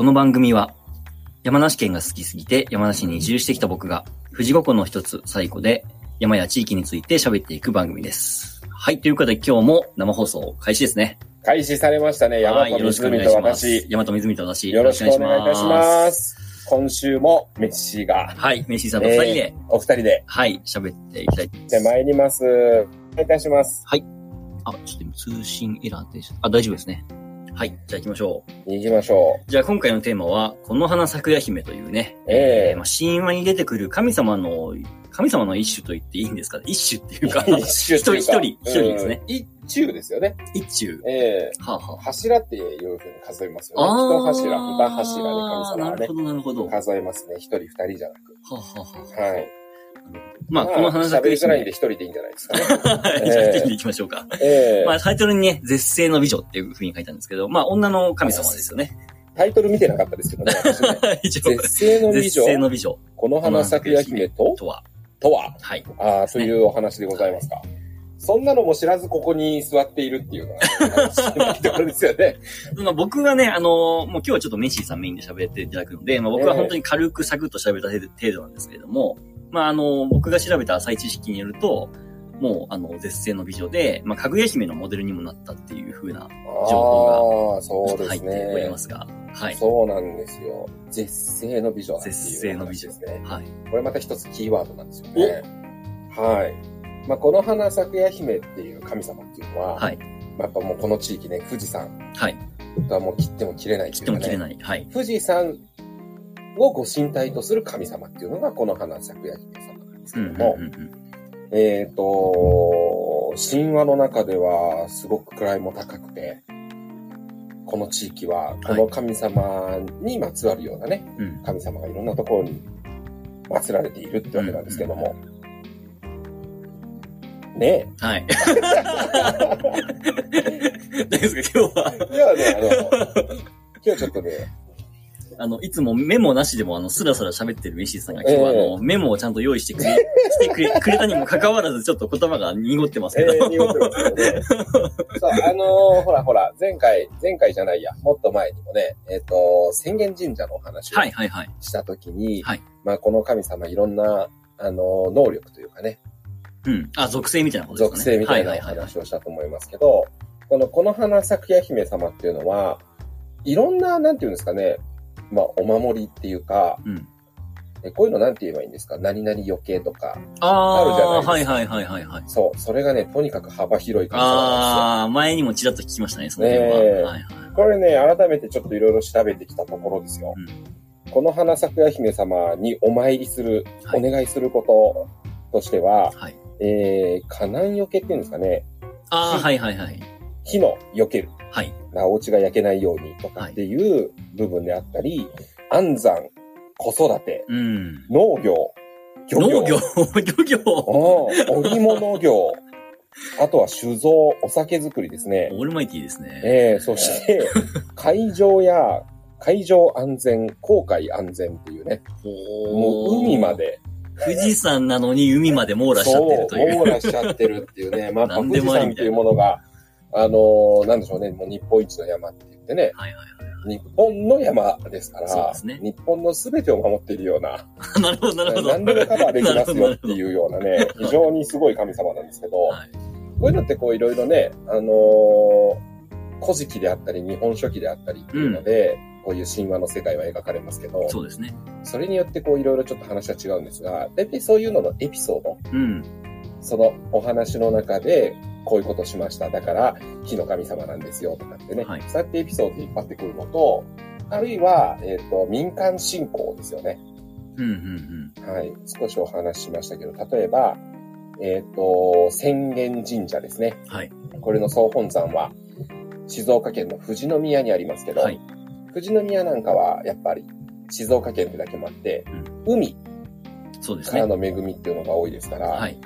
この番組は、山梨県が好きすぎて山梨に移住してきた僕が、富士五湖の一つ、最古で、山や地域について喋っていく番組です。はい、ということで今日も生放送開始ですね。開始されましたね。山はい、とよろしくお願湖といします。私。山と湖と私。よろしくお願いいたします。今週もメッシーが、はい、メッシーさんと二人で、えーお二人で、はい、喋っていきたいと思いますで、参ります。お願いいたします。あ、ちょっと今通信エラーでした。あ、大丈夫ですね。はい、じゃあ行きましょう。行きましょじゃあ今回のテーマは、この花咲夜姫というね、ええまあ、神話に出てくる神様の、神様の一種と言っていいんですか一種っていうか、う。一種っていうか一人一人ですね。うん一中ですよね。一種。ええはあ、はあ、柱っていうふうに数えますよね。あ一柱、二柱で神様はねなるほ、ど、なるほど。は数えますね。一人二人じゃなく。あ、はあ、はあ。はい。まあ、この花咲喋りづらいん姫。で一人でいいんじゃないですかね。はい、じゃあ一人で行きましょうか。ええまあ、タイトルにね、絶世の美女っていう風に書いたんですけど、まあ、女の神様ですよね。タイトル見てなかったですけどね、私ね。絶世の美絶女、世の美女この花咲夜姫と、とは、とは、はい。ああ、というお話でございますか。そんなのも知らずここに座っているっていうのが、知らないところですよね。まあ、僕がね、あのもう今日はちょっとメッシーさんメインで喋っていただくので、まあ、僕は本当に軽くサクッと喋った程度程度なんですけれども、まあ、あの、僕が調べた浅い知識によると、もう、あの、絶世の美女で、まあ、かぐや姫のモデルにもなったっていう風な情報ああ、そうです入っておりまね。すが、はい。そうなんですよ。絶世の美女だっていう絶世の美女話ですね。はい。これまた一つキーワードなんですよね。はい。まあ、この花咲夜姫っていう神様っていうのは、はい。まあ、やっぱもうこの地域ね、富士山はい。とはもう切っても切れない切っっていうかね。ても切れない。はい。富士山をご神体とする神様っていうのがこの花咲夜姫様なんですけうん、ども、うん、うん。えっ、と、神話の中ではすごく位も高くて、この地域はこの神様にまつわるようなね、うん。神様がいろんなところに祀られているってわけなんですけども、ねはい。大丈夫ですか今日は。え。ではね、あの、今日ちょっとね、あの、いつもメモなしでも、あの、スラスラ喋ってるメシーさんが今日は、あえの、メモをちゃんと用意してくれ、してくれ、くれたにもかかわらず、ちょっと言葉が濁ってますけど。えー、濁ってますね。そう、あのーほらほら、前回、前回じゃないや、もっと前にもね、えっ、と、宣言神社のお話をはい、はい、はい。したときに、はいまあ、この神様いろんな、あのー能力というかね、うん。あ、属性みたいなことですかね。属性みたいな話をしたと思いますけど、この、この花咲夜姫様っていうのは、いろんな、なんていうんですかね、まあ、お守りっていうか、うん。えこういうのなんて言えばいいんですか？何々余計とか。ああるじゃないあ、ですかはいはいはいはいはい。そう、それがね、とにかく幅広い神様なんああ、前にもちらっと聞きましたね、その点は。ねえはいはい。これね、改めてちょっといろいろ調べてきたところですよ。この花咲夜姫様にお参りする、はいお願いすることとしては、はい。えー、火難よけっていうんですかね、ああ、はいはいはい。火のよける。はい。なお家が焼けないようにとかっていう部分であったり、安産、子育て、うん。農業、漁業、農業、漁業。うん織物業、あとは酒造、お酒作りですね。オールマイティーですね。えー、そして、海上や、海上安全、航海安全っていうね、もう海ま。で、富士山なのに海まで網羅しちゃってるという。そう、網羅しちゃってるっていうね、まあ、富士山っていうものが、あのーなんでしょうね、もう日本一の山って言ってね、はいはい日本の山ですから、そうですね日本の全てを守っているような、はい。なるほど、なるほど。何でもカバーできますよってう。いうようなね、非常にすごい神様なんですけど、はい。こういうのってこういろいろね、あのー古事記であったり、日本書紀であったりっていうので、こういう神話の世界は描かれますけど、そうですね。それによってこういろいろちょっと話は違うんですが、大体そういうののエピソード、うん。そのお話の中で、こういうことしました。だから、火の神様なんですよとかってね、はいそうやってエピソード引っ張ってくるのと、あるいは、えっ、と、民間信仰ですよね。うん、うん、はい。少しお話ししましたけど、例えば、えっ、と、浅間神社ですね。うん。はい。これの総本山は、静岡県の富士宮にありますけど、はい。富士宮なんかは、やっぱり、静岡県ってだけもあって、うですね。からの恵みっていうのが多いですから、はい。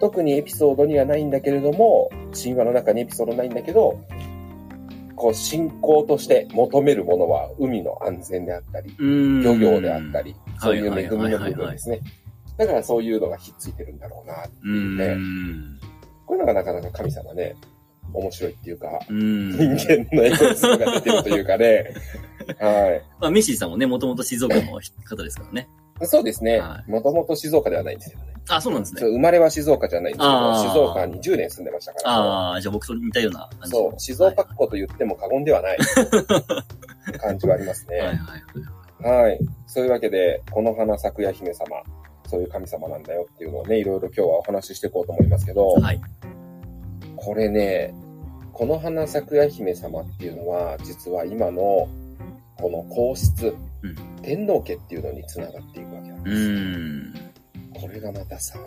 特にエピソードにはないんだけれども、神話の中にエピソードないんだけど、こう、信仰として求めるものは海の安全であったり、うん。漁業であったり、そういうはい恵みの部分ですね。だからそういうのがひっついてるんだろうなってういうね。ん。こういうのがなかなか神様ね、面白いっていうか、うん。人間のエゴイズムが出てるというかね、はまあ、メッシーさんもね、もともと静岡の方ですからね。い。そうですねは。もともと静岡ではないんですけどね。あ、そうなんですね。生まれは静岡じゃないんですけど、静岡に10年住んでましたから。ああ、じゃあ僕と似たような感じ。そう、静岡っ子と言っても過言ではない感じはありますはいはいね。はい。はい。そういうわけで、この花咲夜姫様、そういう神様なんだよっていうのをね、いろいろ今日はお話ししていこうと思いますけど、はい。これね、この花咲夜姫様っていうのは、実は今のこの皇室、うん天皇家っていうのにつながっていくわけなんうです。これがまたさ、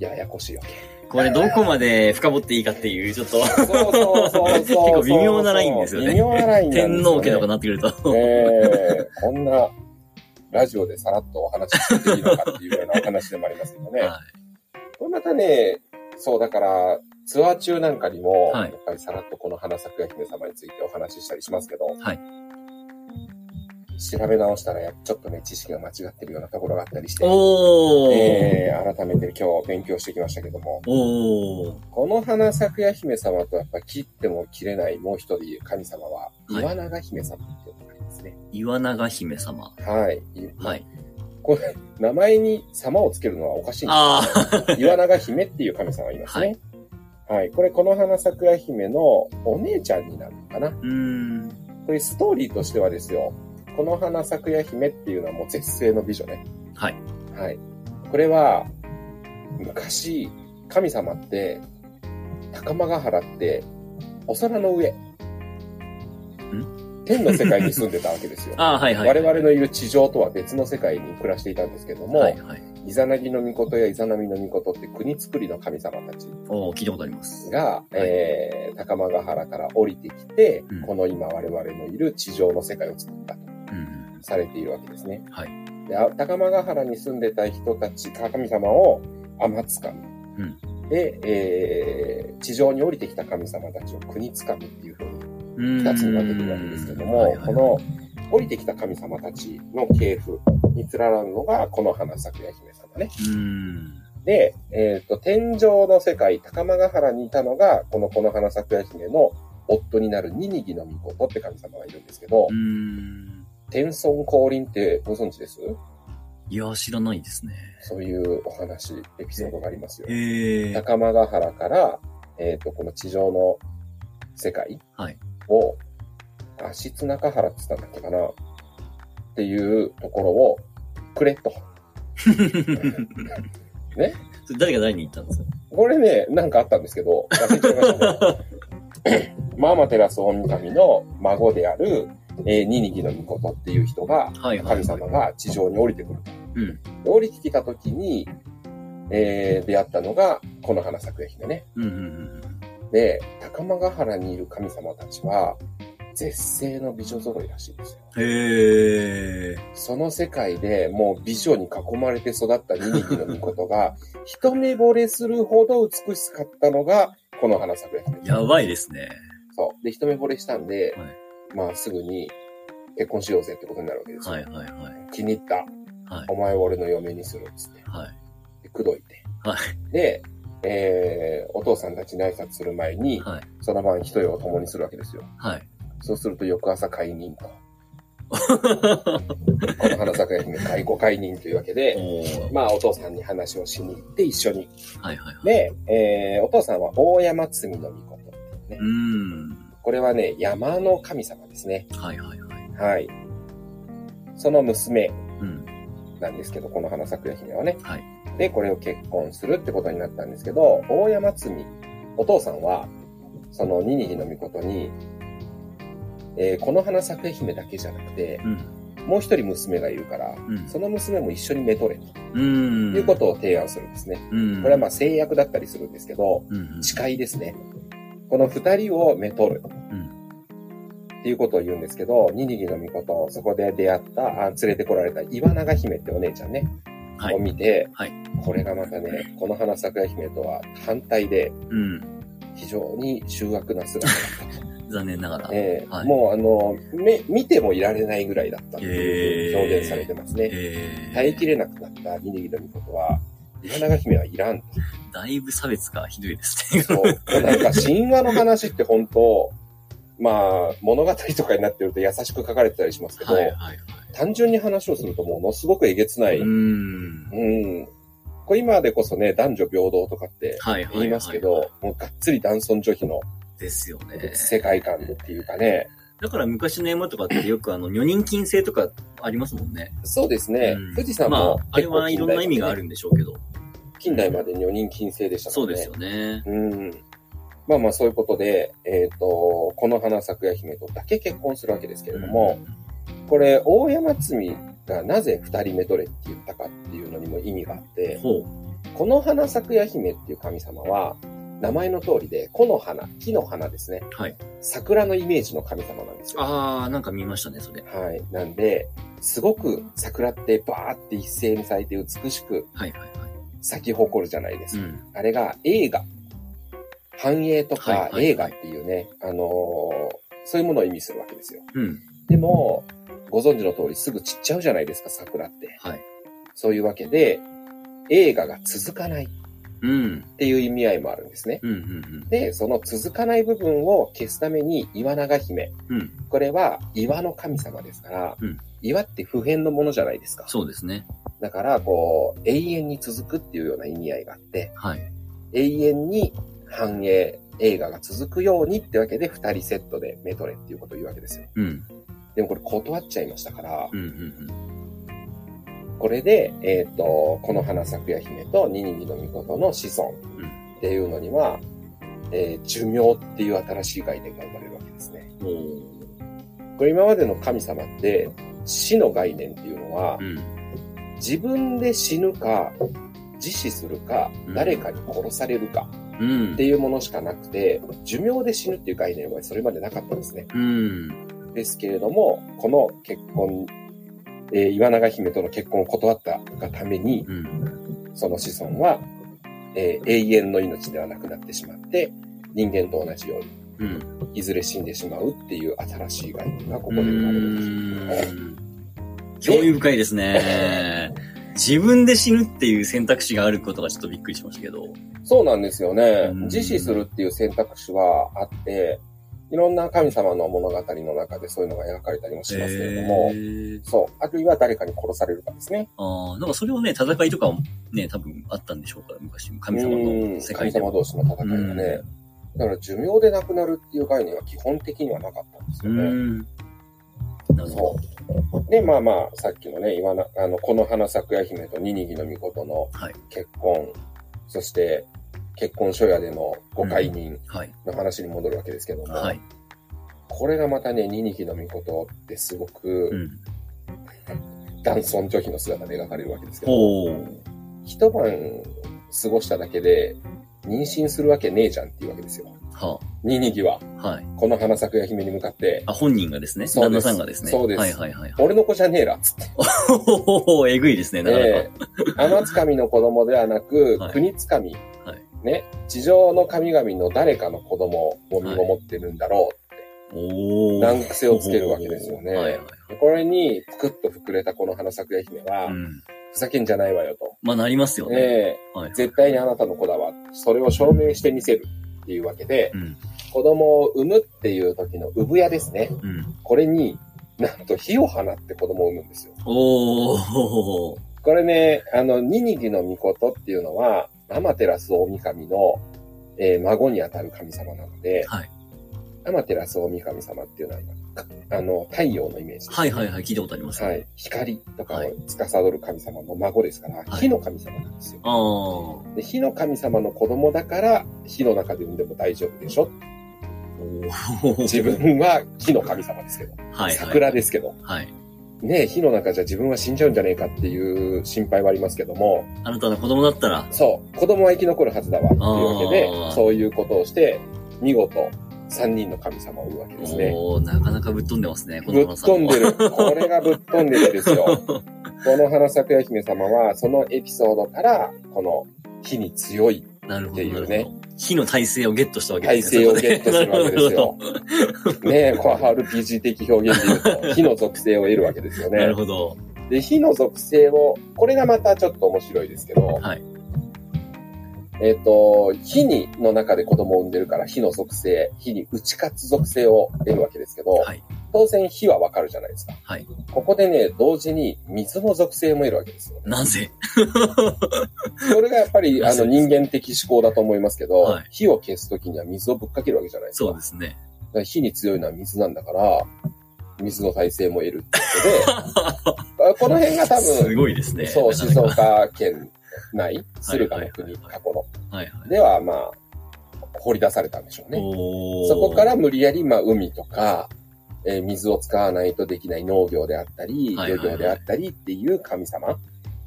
ややこしいわけ。これどこまで深掘っていいかっていう、ちょっと、そうそうそう。結構微妙なラインですよね微妙なラインね。天皇家とかなってくると。ええこんなラジオでさらっとお話ししていいのかっていうようなお話でもありますけどね。はこれまたね、そうだから、ツアー中なんかにも、はいやっぱりさらっとこの花咲夜姫様についてお話ししたりしますけど、はい調べ直したらやちょっとね、知識が間違ってるようなところがあったりして。えー改めて今日勉強してきましたけども。この花咲夜姫様とやっぱ切っても切れないもう一人神様は、はい岩永姫様っていうのがありますね。岩永姫様。はい。はい。これ、名前に様をつけるのはおかしいんですあけど、岩永姫っていう神様がいますね。はい。これ、この花桜姫のお姉ちゃんになるのかな。ー。うーん。これ、ストーリーとしてはですよ、この花桜姫っていうのはもう絶世の美女ね。はい。はい。これは、昔、神様って、高間ヶ原って、お空の上、天の世界に住んでたわけですよ。あー、はいはい。我々のいる地上とは別の世界に暮らしていたんですけども、はいはい。イザナギの御事やイザナミの御事って国作りの神様たちおー、聞いたことあります。が、えー、高間ヶ原から降りてきて、うんこの今我々のいる地上の世界を作ったとうん。されているわけですね。はい。であ高間ヶ原に住んでた人たち、神様を天津神。うんで、えー、地上に降りてきた神様たちを国津神っていうふうにうーん。二つに分けてるわけですけども、この降りてきた神様たちの系譜に連なるのがこの花咲夜姫様ね。で、えっ、と、天上の世界、高間ヶ原にいたのが、このこの花咲夜姫の夫になるニニギの御事って神様がいるんですけど。天孫降臨ってご存知です？いや、知らないですね。そういうお話、エピソードがありますよ。へえ。高間ヶ原から、えっ、と、この地上の世界はいを、足津中原って言ったんだっけかな？っていうところをくれと。ね？それ誰が誰に言ったんですか？これね、なんかあったんですけど、忘れちゃいましたね。マーマテラス大神の孫である、えーニニギの御事っていう人が、はいはい。神様が地上に降りてくると。うん。で降りてきた時に、えー出会ったのが、この花咲夜姫ね。うんうんうん。で、高間ヶ原にいる神様たちは、絶世の美女揃いらしいんですよ。へえ。その世界でもう美女に囲まれて育ったニニギの御事が、一目惚れするほど美しかったのが、この花咲夜姫。やばいですね。そう。で、一目惚れしたんで、はいまあすぐに結婚しようぜってことになるわけですよ。はいはいはい。気に入った。はい。お前を俺の嫁にするっつって。はい。で、口説いて。はで、えー、お父さんたちに挨拶する前に、はい。その晩一夜を共にするわけですよ。はい。そうすると翌朝解任と。この花咲夜姫解雇解任というわけで、まあお父さんに話をしに行って一緒に。はいはいはい。で、えー、お父さんは大山積の御事ねう。ーん。これはね、山の神様ですね。はいはいはい。はい。その娘うん。なんですけど、この花咲夜姫はね。はい。で、これを結婚するってことになったんですけど、大山積お父さんは、そのニニギの御事に、えーこの花咲夜姫だけじゃなくて、うん。もう一人娘がいるから、うん。その娘も一緒にめとれと。いうことを提案するんですね。うん。これはまあ制約だったりするんですけど。誓いですね。この二人をめとる。うん。っていうことを言うんですけど、ニニギの御事、そこで出会った、あ連れてこられた岩永姫ってお姉ちゃんね、をはい。見て、はいこれがまたね、この花咲夜姫とは反対で、うん。非常に醜悪な姿だ 残念ながら。った。ええはいもうあの、目、見てもいられないぐらいだったっていう表現されてますね。え耐えきれなくなったニニギの御事は、岩永姫はいらんと。だいぶ差別がひどいですね。そう。なんか神話の話って本当、まあ、物語とかになってると優しく書かれてたりしますけど、はいはいはい。単純に話をするとものすごくえげつない。うーうん。ん。これ今でこそね、男女平等とかってはいはいはい。言いますけど、もうがっつり男尊女卑のですよね。世界観っていうかね。だから昔の山とかってよくあの、女人禁制とかありますもんね。そうですね。うん富士山まあも、あれはいろんな意味があるんでしょうけど。近代まで女人禁制でしたもんね。そうですよね。うん。まあまあそういうことで、えっ、と、この花咲夜姫とだけ結婚するわけですけれども、これ、大山積がなぜ二人目取れって言ったかっていうのにも意味があって。この花咲夜姫っていう神様は、名前の通りで、木の花、木の花ですね。はい。桜のイメージの神様なんですよ。あー、なんか見ましたね、それ。はい。なんで、すごく桜ってバーって一斉に咲いて美しくはいはいはい。咲き誇るじゃないですか。うん。あれが映画。繁栄とか映画っていうね、あのーそういうものを意味するわけですよ。うん。でも、ご存知の通りすぐ散っちゃうじゃないですか、桜って。はい。そういうわけで、映画が続かないっうん。ていう意味合いもあるんですね。うん、うん、で、その続かない部分を消すために岩長姫。うん。うん。これは岩の神様ですから、うん岩って不変のものじゃないですか。そうですね。だから、こう、永遠に続くっていうような意味合いがあって、はい。永遠に繁栄、映画が続くようにってわけで二人セットでメドレーっていうことを言うわけですよ。うん。でもこれ断っちゃいましたからう、ん、うん、これで、えっ、と、この花咲夜姫とニニギの御事の子孫っていうのには、えー寿命っていう新しい概念が生まれるわけですね。これ今までの神様って死の概念っていうのはう、ん。自分で死ぬか、自死するかう、ん誰かに殺されるかうんって。いうものしかなくて、寿命で死ぬっていう概念はそれまでなかったんですね。うん。ですけれども、この結婚、えー岩永姫との結婚を断ったがために、うん。その子孫は、えー永遠の命ではなくなってしまって、人間と同じように、うん。いずれ死んでしまうっていう新しい概念がここうで生まれるんです。興味深いですね。自分で死ぬっていう選択肢があることがちょっとびっくりしましたけど。そうなんですよねうん。自死するっていう選択肢はあって、いろんな神様の物語の中でそういうのが描かれたりもしますけれどもへ、ーそう。あるいは誰かに殺されるかですね。ああ、なんかそれをね、戦いとかもね、多分あったんでしょうから、昔、神様うんの世神界でも。様同士の戦いがね。だから寿命で亡くなるっていう概念は基本的にはなかったんですうよね。ん。なるほそう。で、まあまあ、さっきのね、岩な、あの、この花咲夜姫とニニギの御事のはい結婚、そして、結婚書屋でのご解任。の話に戻るわけですけども、はい。これがまたね、ニニギの御事ってすごうく、ん。男尊女卑の姿で描かれるわけですけど。一晩過ごしただけで、妊娠するわけねえじゃんっていうわけですよ。はニニギは、あ。はい。この花咲夜姫に向かって、あ、本人がですね。旦そうです那さんがですね。そうですはいはいはいはい。俺の子じゃねえら、つって。ほほほほえぐいですね、なかなか。えつかみの子供ではなく、はい国つかみ、はいね、地上の神々の誰かの子供を身ごもってるんだろおお。難癖をつけるわけですよねはいはい。う。これに、ぷくっと膨れたこの花咲夜姫は、うん。ふざけんじゃないわよと。まあなりますよね。えはいえ。絶対にあなたの子だわ。それを証明してみせるっていうわけで、うん。子供を産むっていう時の産屋ですね。うん。これに、なんと火を放って子供を産むんですよ。おお。これね、あの、ニニギの御事っていうのは、アマテラス大神の、えー孫にあたる神様なので、はい。アマテラス大神様っていうのは、あの、太陽のイメージです、はいはいはい、聞いたことあります。はい。光とかをはい司る神様の孫ですから、はい火の神様なんですよ。ああ。で火の神様の子供だから、火の中で産んでも大丈夫でしょお 自分は火の神様ですけど、はい。桜ですけど、はい。ね火の中じゃ自分は死んじゃうんじゃねえかっていう心配はありますけども、あなたの子供だったら、そう、子供は生き残るはずだわっていうわけでそういうことをして、見事、三人の神様を生むわけですね。おおなかなかぶっ飛んでますね、こぶっ。飛んでる。これがぶっ飛んでるんですよ。この花咲夜姫様は、そのエピソードから、この火に強いなるほど、っていうね。火の体制をゲットしたわけ体ですね。制をゲットするわけですよ。ねえ、こう RPG 的表現で言うと、火の属性を得るわけですよほど。なるね。ほど。で、火の属性を、これがまたちょっと面白いですけど、はい。えっ、と、火にの中で子供を産んでるから火の属性、火に打ち勝つ属性を得るわけですけど、はい。当然火はわかるじゃないですか。はい。ここでね、同時に水の属性も得るわけですよ。なぜ？それがやっぱり、あの人間的思考だと思いますけど、はい火を消すときには水をぶっかけるわけじゃないですか。そうですね。火に強いのは水なんだから、水の耐性も得るってことで、この辺が多す分、ごいですね。そう、静岡県内、駿河の国、過去の。はいはい。では、まあ、掘り出されたんでしょうね。そこから無理やり、まあ、海とか、えー水を使わないとできない農業であったり、漁業であったりっていう神様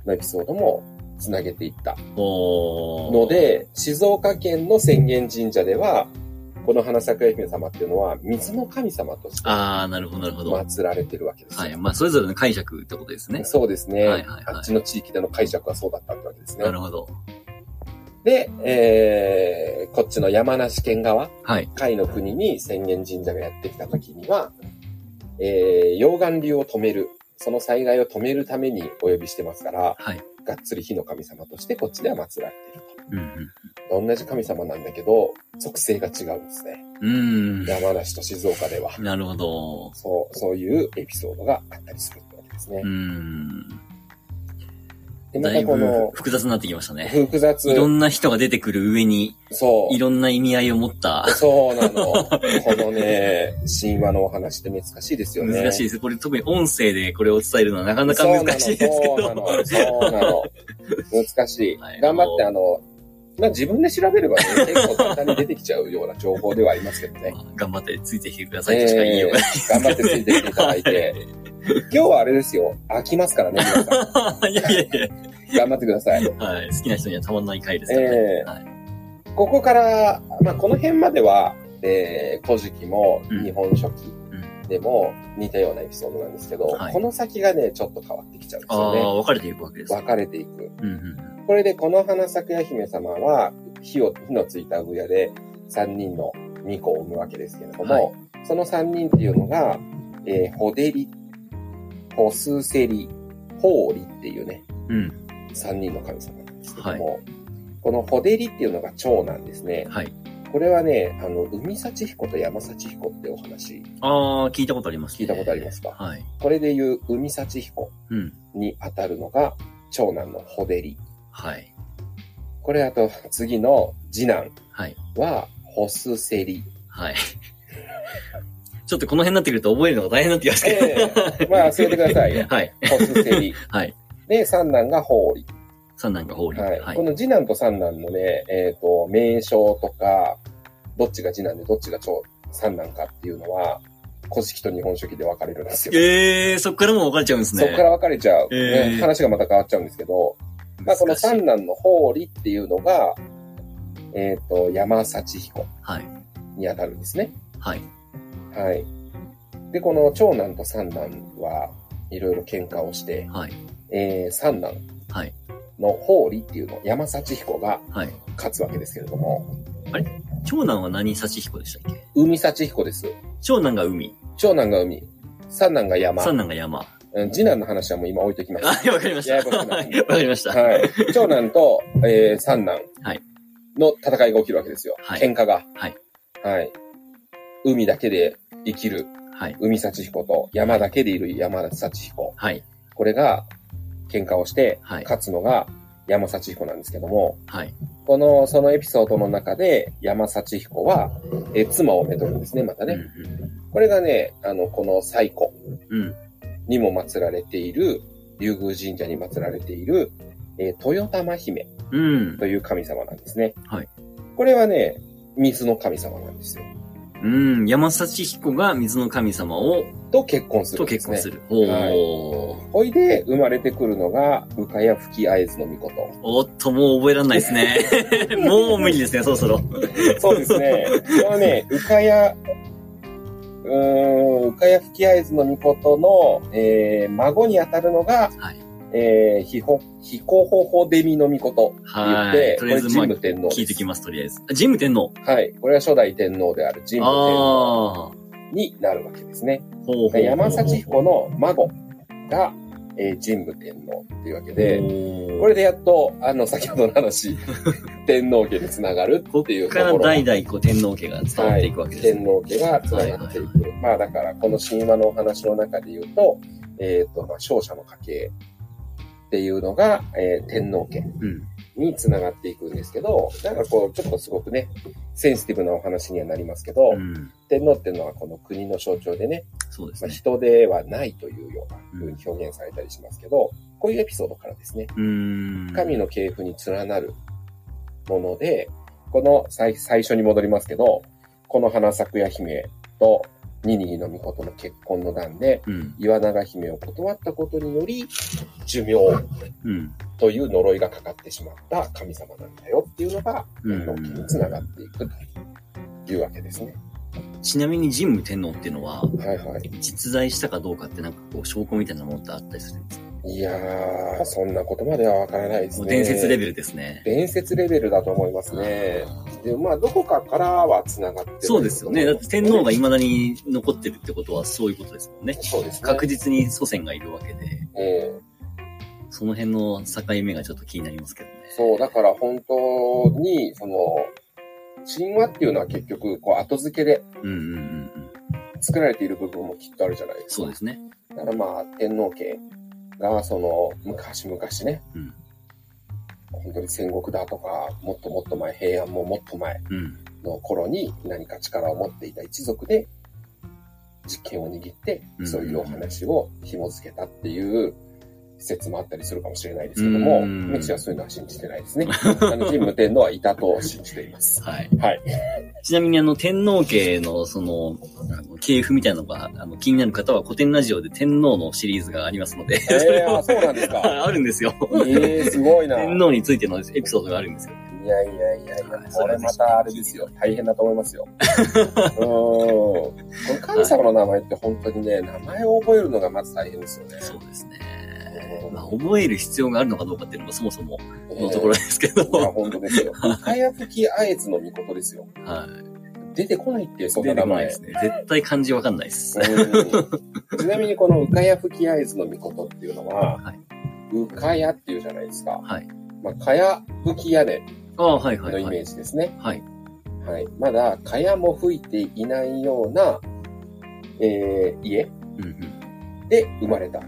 のエピソードもつなげていったの、で、静岡県の浅間神社では、この花咲姫様っていうのは、水の神様としてああ、なるほど、なるほど。祀られてるわけですよ。はい。まあ、それぞれの解釈ってことですね。そうですね、はいはいはいあっちの地域での解釈はそうだったってわけですねな。るほど。で、えー、こっちの山梨県側、はい。甲斐の国に浅間神社がやってきた時には、えー、溶岩流を止める、その災害を止めるためにお呼びしてますから、はい。がっつり火の神様としてこっちでは祀られているうんうん。と。同じ神様なんだけど、属性が違うんですね。うー山梨と静岡では。ん。なるほど。そう、そういうエピソードがあったりするってわけですねうー。ん。で、まだいぶたこの、複雑になってきましたね。複雑い、ろんな人が出てくる上に、そうい、ろんな意味合いを持った、そうなの。このね、神話のお話って難しいですよね。難しいです。これ特に音声でこれを伝えるのはなかなか難しいですけど。そうなの、そうなの。難しい。はい頑張って、あの、まあ、自分で調べればね、結構簡単に出てきちゃうような情報ではありますけどね。頑張ってついてきてくださいとしか言いようがない。頑張ってついてきていただいて。今日はあれですよ。飽きますからね、皆さ いやいやいや。ん。頑張ってください。はい。好きな人にはたまんない回ですからね。ええはい。ここから、まあ、この辺までは、えー、古事記もうん日本書紀でも似たようなエピソードなんですけど、はいこの先がね、ちょっと変わってきちゃうんですあよね。あ、分かれていくわけです。分かれていく。うんうんこれでこの花咲夜姫様は火を、火のついた産屋で3人の巫女を産むわけですけれども、はいその3人っていうのが、えー、ホデリ、ホスセリ、ホーリっていうね、うん。うん。3人の神様なんですけども、このホデリっていうのが長男ですね。はい。これはね、あの、海幸彦と山幸彦ってお話、ああ、聞いたことあります、聞いたことありますか？はい。これでいう海幸彦うん。に当たるのが長男のホデリ。はい。これあと次の次男はい。はホスセリ。はい。ちょっとこの辺になってくると覚えるのが大変になってきますけど。ええまあ忘れてくださいよ。はい。ホスセリ。はい。で、三男がホーリ。三男が法理。はい。はい。この次男と三男のね、えっ、と、名称とか、どっちが次男でどっちが長、三男かっていうのは、古式と日本書紀で分かれるんですよ。ええー、そっからもう分かれちゃうんですね。そこから分かれちゃう、ええね話がまた変わっちゃうんですけど、まあ、この三男のホーリっていうのが、えっ、と、山幸彦はい。に当たるんですね。はい。はい。で、この長男と三男はいろいろ喧嘩をして、はい。えー、三男はい。のホーリっていうの、山幸彦がはい。勝つわけですけれども、長男は何幸彦でしたっけ？海幸彦です。長男が海。長男が海、三男が山、三男が山。うん次男の話はもう今置いときます。あ、わかりました。ややこしくなるはいわかりました。はい。長男と、えー、三男はいの戦いが起きるわけですよ。はい喧嘩が。はい。はい。海だけで生きるはい。海幸彦と山だけでいる山幸彦。はい。これが喧嘩をしてはい勝つのが山幸彦なんですけども、はい。この、そのエピソードの中で山幸彦は、えー妻をめとるんですね、またね。うんこれがね、あの、この最古うん。うん。にも祀られている、竜宮神社に祀られている、えー豊玉姫うん。という神様なんですね。はい。これはね、水の神様なんですよ。うん。山幸彦が水の神様を、と結婚するね。結婚する。おー。ほいで、生まれてくるのが、部下や吹き合図の御事。おっと、もう覚えらんないですね。もう無理ですね、そろそろ。そうですね。このね、うかや、うーん、うかや吹き合図の御事の、えー、孫にあたるのが、はい。えー、ひほ、ひこほほデミの御事って言っはい。、てこれとりあえず、まあ、神武天皇です。聞いてきます、とりあえず。あ神武天皇。はい。これは初代天皇である神武天皇ああ。になるわけですね。ほうほうほう。山幸彦の孫が、えー神武天皇っていうわけで、でこれでやっと、あの、先ほどの話、天皇家につながるこっていうこからところ。代々こう天皇家が伝わっていくわけですね。天皇家がつながっていく。まあだから、この神話のお話の中で言うと、えっ、と、まあ、勝者の家系っていうのが、えー天皇家うん。につながっていくんですけど、なんかこう、ちょっとすごくね、センシティブなお話にはなりますけど、うん。天皇っていうのはこの国の象徴でね、まあ、そうですね。人ではないというような風に表現されたりしますけど、こういうエピソードからですね。神の系譜に連なるもので、この最最初に戻りますけど、この花咲夜姫とニニーの御事の結婚の段で、うん。岩永姫を断ったことにより、寿命うん。という呪いがかかってしまった神様なんだよっていうのが、うん天皇家につながっていくというわけですね。ちなみに神武天皇っていうのは、はいはい。実在したかどうかってなんかこう証拠みたいなものってあったりするんですか？いやー、そんなことまではわからないですね。伝説レベルですね。伝説レベルだと思いますね。で、まあ、どこかからは繋がってるそうですよね。だって天皇が未だに残ってるってことはそういうことですもんね。そうですね。確実に祖先がいるわけで、ええその辺の境目がちょっと気になりますけどね。そう、だから本当に、その、神話っていうのは結局、こう、後付けでうんうんうんうん。作られている部分もきっとあるじゃないですか。そうですね。だからまあ、天皇家が、その、昔々ね、うん。本当に戦国だとか、もっともっと前、平安ももっと前うん。の頃に何か力を持っていた一族で、実権を握ってう、ん。そういうお話を紐付けたっていう説もあったりするかもしれないですけども、うんメチはそういうのは信じてないですね。あの、神武天皇はいたと信じています。はい。はい。ちなみにあの、天皇家のその、あの系譜みたいなのが、あの、気になる方は古典ラジオで天皇のシリーズがありますので、えー、あそうなんですか。あるんですよ。ええすごいな。天皇についてのエピソードがあるんですよ。いやいやいやいやはい、これまたあれですよ。大変だと思いますよ。うーん。この神様の名前って本当にね、名前を覚えるのがまず大変ですよね。そうですね。うんまあ、覚える必要があるのかどうかっていうのがそもそもえのところですけど。いや、本当ですよ。かやふきあえつの御事ですよ。はい。出てこないって、そんな出て名前。こないですね。絶対漢字わかんないです。うんちなみにこのうかやふきあえずの御事っていうのは、はい。うかやっていうじゃないですか。はい。まあ、かやふき屋根ああ、はいはいのイメーはい。ジですね。はい。はい。まだ、かやも吹いていないような、えー、家うんで生まれたっ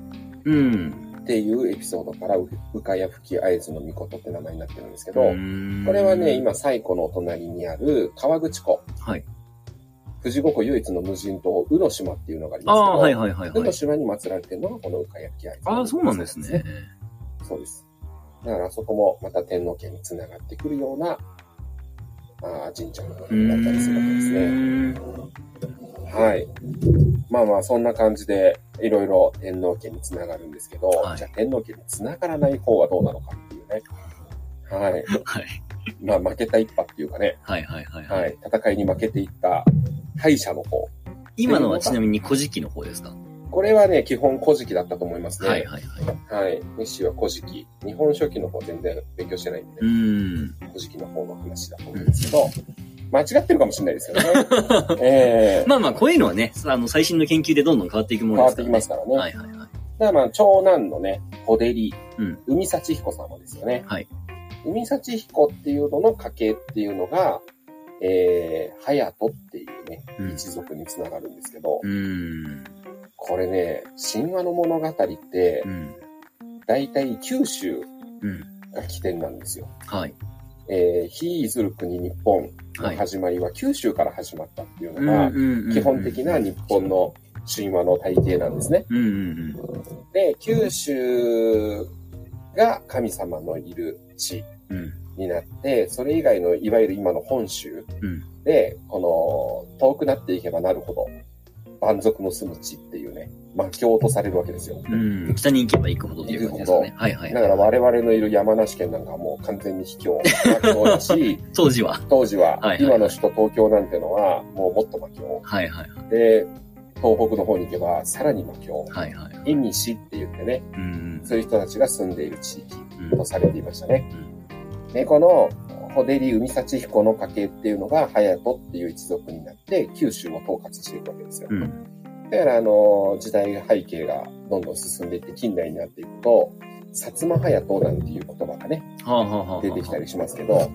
うん。うん。ていうエピソードから、ううかやふきあえずの御事って名前になってるんですけど、これはね、、今、西湖のお隣にある川口湖。はい。富士五湖唯一の無人島、宇の島っていうのがありあますけど、あ、はいはいはいはい宇の。島に祀られてるのがこのうかやふきあえずの御事ああ、そうなんですね。。そうです。だからあそこもまた天皇家につながってくるような、あー神社のもうのだったりするわけですね。はい。まあまあ、そんな感じで、いろいろ天皇家につながるんですけど、はいじゃあ天皇家につながらない方はどうなのかっていうね。はい。はい。まあ、負けた一派っていうかね、はいはいはいははい。い。戦いに負けていった敗者の方。今のはちなみに古事記の方ですか？これはね、基本古事記だったと思いますね。はいはいはい。はい。日誌は古事記。日本書紀の方全然勉強してないんでう、ーん。古事記の方の話だと思うんですけど、間違ってるかもしれないですけどね。ええまあまあ、こういうのはね、あの、最新の研究でどんどん変わっていくも変わってのですからね。きますからね。はいはいはい。だからまあ、長男のね、小照り、うん海幸彦様ですよね。はい。海幸彦っていうのの家系っていうのが、えー、隼人っていうね、うん一族につながるんですけど、うーん。これね、神話の物語ってう、ん。大体九州うん。が起点なんですよ。はい。えー、非いずる国日本のはい。始まりは九州から始まったっていうのが、うん基本的な日本の神話の体系なんですね。うんうんで、九州が神様のいる地。になって、それ以外のいわゆる今の本州うんで、この遠くなっていけばなるほど、蛮族の住む地っていうね、魔境とされるわけですよ。うん。北に行けば行くほどという感じです。はいはい。だから我々のいる山梨県なんかはもう完全に秘境、魔境だし、当時は。当時ははいはい今の首都東京なんてのはもうもっと魔境。はいはいはい。で、東北の方に行けばさらに魔境。はいはい。縁西って言ってね、うん。そういう人たちが住んでいる地域うんとされていましたね。で、この、小照海幸彦の家系っていうのが、隼人っていう一族になって、九州を統括していくわけですよ。うん。だから、あの、時代背景がどんどん進んでいって近代になっていくと、薩摩隼人なんていう言葉がね、出てきたりしますけど、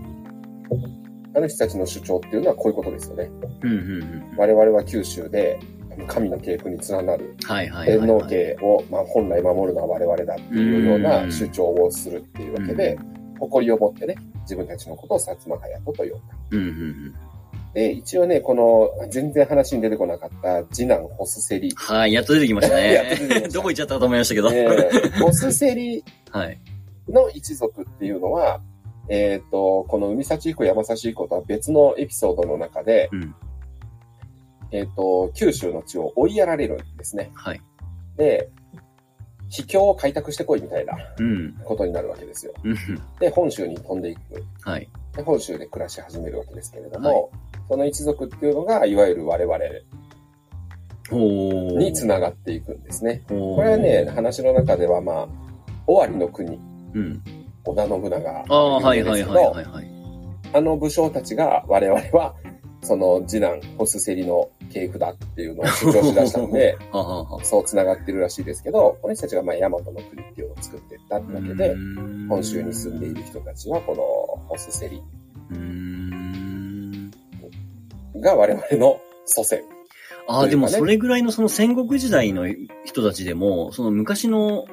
あの人たちの主張っていうのはこういうことですよね。うんうんうん。我々は九州で神の系譜に連なる天はい。皇家を、まあ、本来守るのは我々だっていうような主張をするっていうわけで、誇りを持ってね、自分たちのことを薩摩隼人と呼んだ。うんうんうん。で、一応ね、この、全然話に出てこなかった次男ホスセリ。はい、やっと出てきましたね どこ行っちゃったかと思いましたけど。えーホスセリ はい。の一族っていうのは、えっ、と、この海幸彦、山幸彦とは別のエピソードの中で、うんえっ、と、九州の地を追いやられるんですね。はい。で、秘境を開拓してこいみたいなうん。ことになるわけですよ。うん。で、本州に飛んでいく。はい。で、本州で暮らし始めるわけですけれども、その一族っていうのが、いわゆる我々。につながっていくんですね。これはね、、話の中ではまあ、尾張の国、うん。織田信長ああ、はいはいはいはいはい。あの武将たちが我々は、その次男、ホスセリの系譜だっていうのを主張しだしたので。そう繋がってるらしいですけど、この人たちがまあ大和の国っていうのを作っていったってわけで、本州に住んでいる人たちはこのホスセリ。が我々の祖先。ああ、でもそれぐらいのその戦国時代の人たちでも、その昔の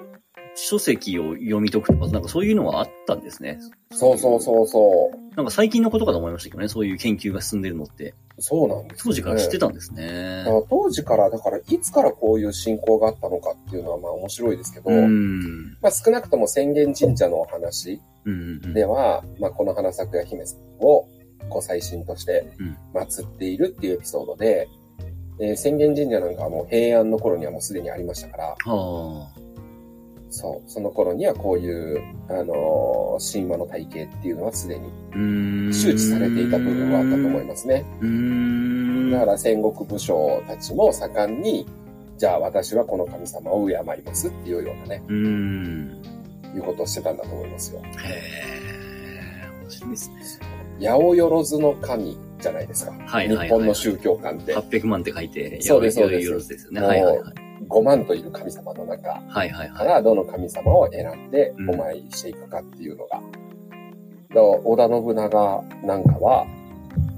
書籍を読み解くとか、なんかそういうのはあったんですね。そうそうそうそう。なんか最近のことかと思いましたけどね、そういう研究が進んでるのって。そうなんです、当時から知ってたんですねだ。から当時から、だからいつからこういう信仰があったのかっていうのはまあ面白いですけど、うん。まあ少なくとも浅間神社の話うんうんでは、まあこの花咲夜姫をご祭神としてうん祀っているっていうエピソードで、えー浅間神社なんかはもう平安の頃にはもうすでにありましたから、はそう、その頃にはこういう、あのー神話の体系っていうのはすでに。周知されていた部分はあったと思いますね。だから戦国武将たちも盛んに、じゃあ私はこの神様を敬いますっていうようなね。いうことをしてたんだと思いますよ。へえ。面白いですね。八百万の神じゃないですか。はいはいはい日本の宗教観って800万って書いて、そうですそうですですよね。はいはいはい。5万といる神様の中はいはいはい。からどの神様を選んでうんお参りしていくかっていうのが。だから織田信長なんかは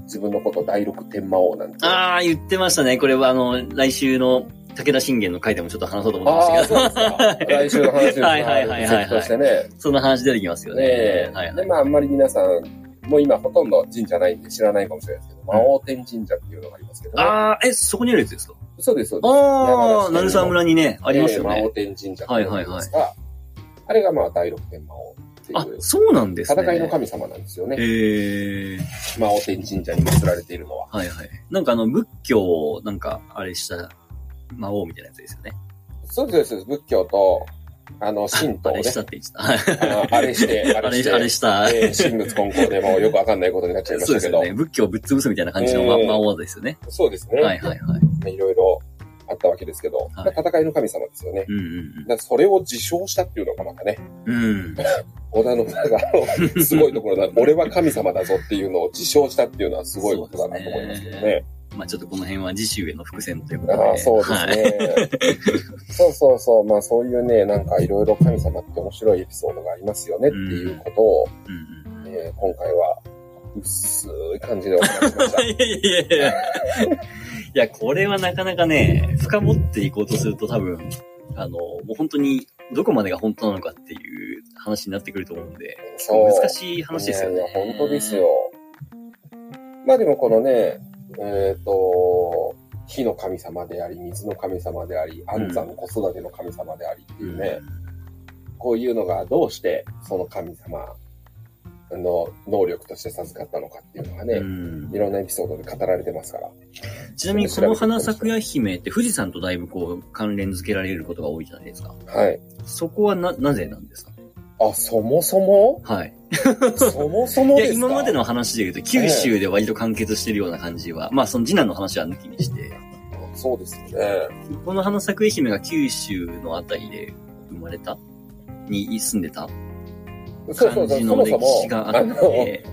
自分のこと第六天魔王なんて。ああ、言ってましたね。これはあの、来週の武田信玄の回でもちょっと話そうと思ってましたそうですか。来週の話ですはいはいはいはいはいとしてね。けど、その話出てきますよね。ねえで、はいはい。まあ、あんまり皆さん、もう今ほとんど神社ないんで知らないかもしれないですけど、魔王天神社っていうのがありますけどね。ああ、え、そこにあるやつですか？そうです、そうです。ああ、山梨県の鳴沢村にね、ありますよえー魔王ね。天神社っていうのがありますが、あれがまあ第六天魔王ってあい、う、そうなんですね。戦いの神様なんですよね。へえ。魔王天神社に祀られているのは。はいはい。なんかあの、仏教を、なんか、あれした、魔王みたいなやつですよね。そうです、そうです。仏教と、あの、神道ねあれし。たって言ってた。あ れして、ああれ、れして、あれした。えー神仏混交でもうよくわかんないことになっちゃいましたけど。そうですよね。仏教をぶっ潰すみたいな感じの魔王ですよね。そうですね。はいはいはい。いろいろあったわけですけど、はい戦いの神様ですよね。うんうんそれを自称したっていうのがまたね、うん。うん。織田信長のすごいところだ。俺は神様だぞっていうのを自称したっていうのはすごいことだなと思いますけどね。まあちょっとこの辺は次週への伏線ということで。ああ、そうですはい。ね。そうそうそう。まあそういうね、なんかいろいろ神様って面白いエピソードがありますよねっていうことを、うんうんえー今回は薄い感じでお話ししました。いやいやいやいや。いや、これはなかなかね、深掘っていこうとすると多分、あの、もう本当にどこまでが本当なのかっていう話になってくると思うんで、そう。難しい話ですよね。いやいや、本当ですよ。まあでもこのね、えっ、と、火の神様であり、水の神様であり、安産子育ての神様でありっていうね、こういうのがどうしてその神様の能力として授かったのかっていうのがね、うんいろんなエピソードで語られてますから。ちなみにこの花咲夜姫って富士山とだいぶこう関連付けられることが多いじゃないですか。はい。そこはな、なぜなんですか？あ、そもそも？はい。そもそもいや、ですか？今までの話で言うと、九州で割と完結してるような感じは、まあその次男の話は抜きにして、そうですよね。この花咲夜姫が九州のあたりで生まれた？に住んでた？そうそうそう、感じのそもそも歴史、があの、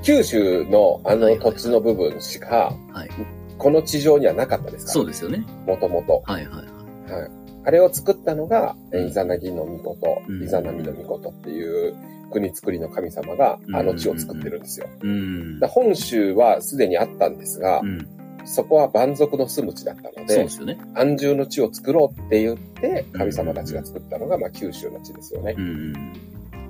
九州のあのはいはいはい土地の部分しか、はいこの地上にはなかったですか？ら。そうですよね。もともと。はいはいはい。あれを作ったのが、えうんイザナギの御事、うんイザナミの御事っていう国作りの神様がうんあの地を作ってるんですよ。うん。だ本州はすでにあったんですがう、ん。そこは蛮族の住む地だったのでで、ね。安住の地を作ろうって言って、神様たちが作ったのが、まあ、九州の地ですよね。うん。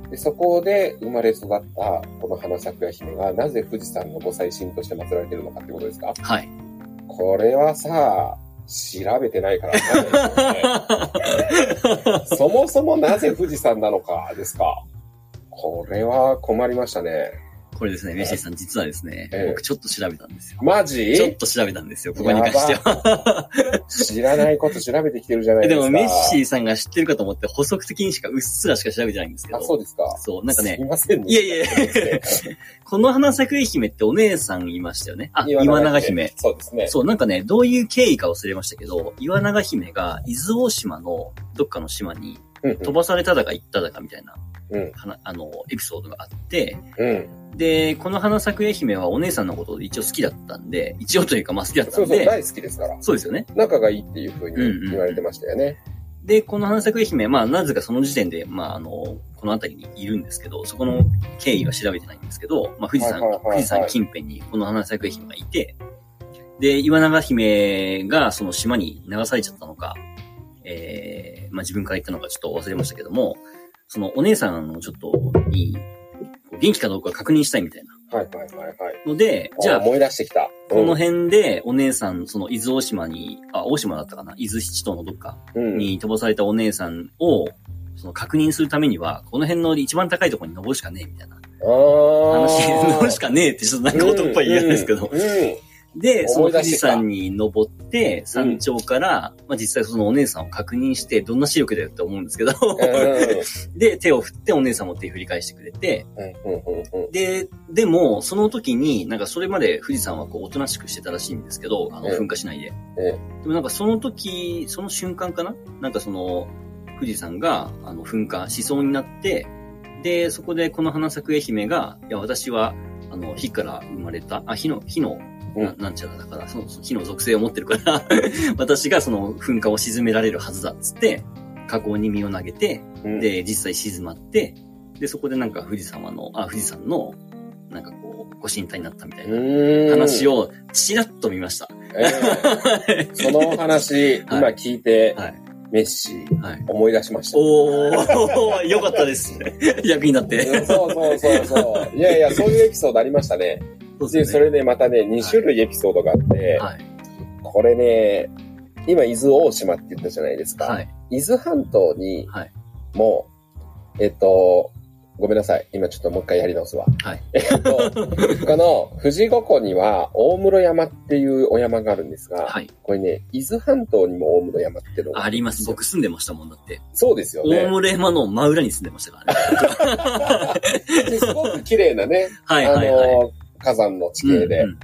でそこで生まれ育ったこの花桜姫が、なぜ富士山のご祭神として祀られてるのかってことですか？はい。これはさ、調べてないからわかね。そもそもなぜ富士山なのかですか。これは困りましたね。これですね、メッシーさん、実はですねええ、僕ちょっと調べたんですよ。マジ？ちょっと調べたんですよ、ここに関しては。知らないこと調べてきてるじゃないえでか。ですも、メッシーさんが知ってるかと思って、補足的にしかうっすらしか調べてないんですけど。あ、そうですか。そう、なんかねすい、ませんね。いやいや この花咲姫ってお姉さんいましたよね。あ、岩永姫。そうですね。そう、なんかね、どういう経緯か忘れましたけど、岩永姫が伊豆大島のどっかの島に飛ばされただか行っただかみたいな、うんあの、エピソードがあって、うん。で、この花咲姫はお姉さんのことで一応好きだったんで、一応というかまあ好きだったそうんそう、で、大好きですから。そうですよね。仲がいいっていうふうに言われてましたよね。で、この花咲姫、まあ、なぜかその時点で、まあ、あの、この辺りにいるんですけど、そこの経緯は調べてないんですけど、まあ、富士山、富士山近辺にこの花咲姫がいて、で、岩永姫がその島に流されちゃったのか、えー、まあ、自分から言ったのかちょっと忘れましたけども、そのお姉さんのちょっとに、元気かどうか確認したいみたいな。はいはいはいはい。ので、じゃあ、思い出してきた。この辺でお姉さん、その伊豆大島に、あ、大島だったかな？伊豆七島のどっかうん、に飛ばされたお姉さんを、その確認するためには、この辺の一番高いところに登るしかねえみたいな。あー。話、登るしかねえってちょっとなんか男っぽい言い方ですけど。うんうんで、その富士山に登って、山頂から、まあ実際そのお姉さんを確認して、どんな視力だよって思うんですけど、で、手を振ってお姉さんも手振り返してくれて、うんうんうんうん。で、でも、その時に、なんかそれまで富士山はこう、おとなしくしてたらしいんですけど、あの、ええ。噴火しないで。えでもなんかその時、その瞬間かな？なんかその、富士山が、あの、噴火しそうになって、で、そこでこの花咲く姫が、いや、私は、あの、火から生まれた、あ、火の、火の、ななんちゃらだから、その、火の属性を持ってるから、私がその噴火を沈められるはずだっつって、火口に身を投げて、うん、で、実際静まって、で、そこでなんか富士山の、あ、富士山の、なんかこう、ご神体になったみたいな話を、を、ちらっと見ました。ええ その話、今聞いて、はい。メッシー、はい。思い出しました。おー、よかったです。役になって。そうそうそうそう。いやいや、そういうエピソードありましたね。で、そうですね。それでまたね、2種類エピソードがあって、はい。これね、今、伊豆大島って言ったじゃないですか。はい。伊豆半島にはい。も、えっと、ごめんなさい。今ちょっともう一回やり直すわ。はい。えっと、この富士五湖には大室山っていうお山があるんですが、はい。これね、伊豆半島にも大室山っていうのがあります。僕住んでましたもんだって。そうですよね。大室山の真裏に住んでましたからね。ですごく綺麗なね、はいはいはい。あの、火山の地形で、うんうんうん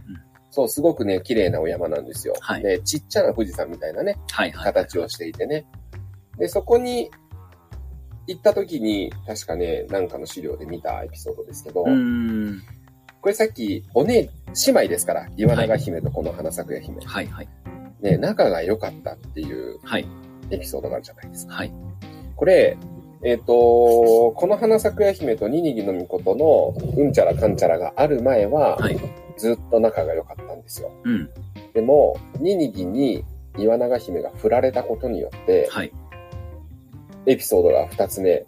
そう、すごくね、綺麗なお山なんですよ。はいで、ちっちゃな富士山みたいなね、はいはい。形をしていてね。で、そこに行った時に、確かね、なんかの資料で見たエピソードですけど。これさっき、お姉、姉妹ですから、岩永姫とこの花咲夜姫。はいはい。ね、仲が良かったっていうはい。エピソードがあるじゃないですか。はい。これ、えっ、と、この花咲夜姫とニニギの御事のうんちゃらかんちゃらがある前は、はい。ずっと仲が良かったんですよ。うん。でも、ニニギに岩永姫が振られたことによって、はい。エピソードが2つね、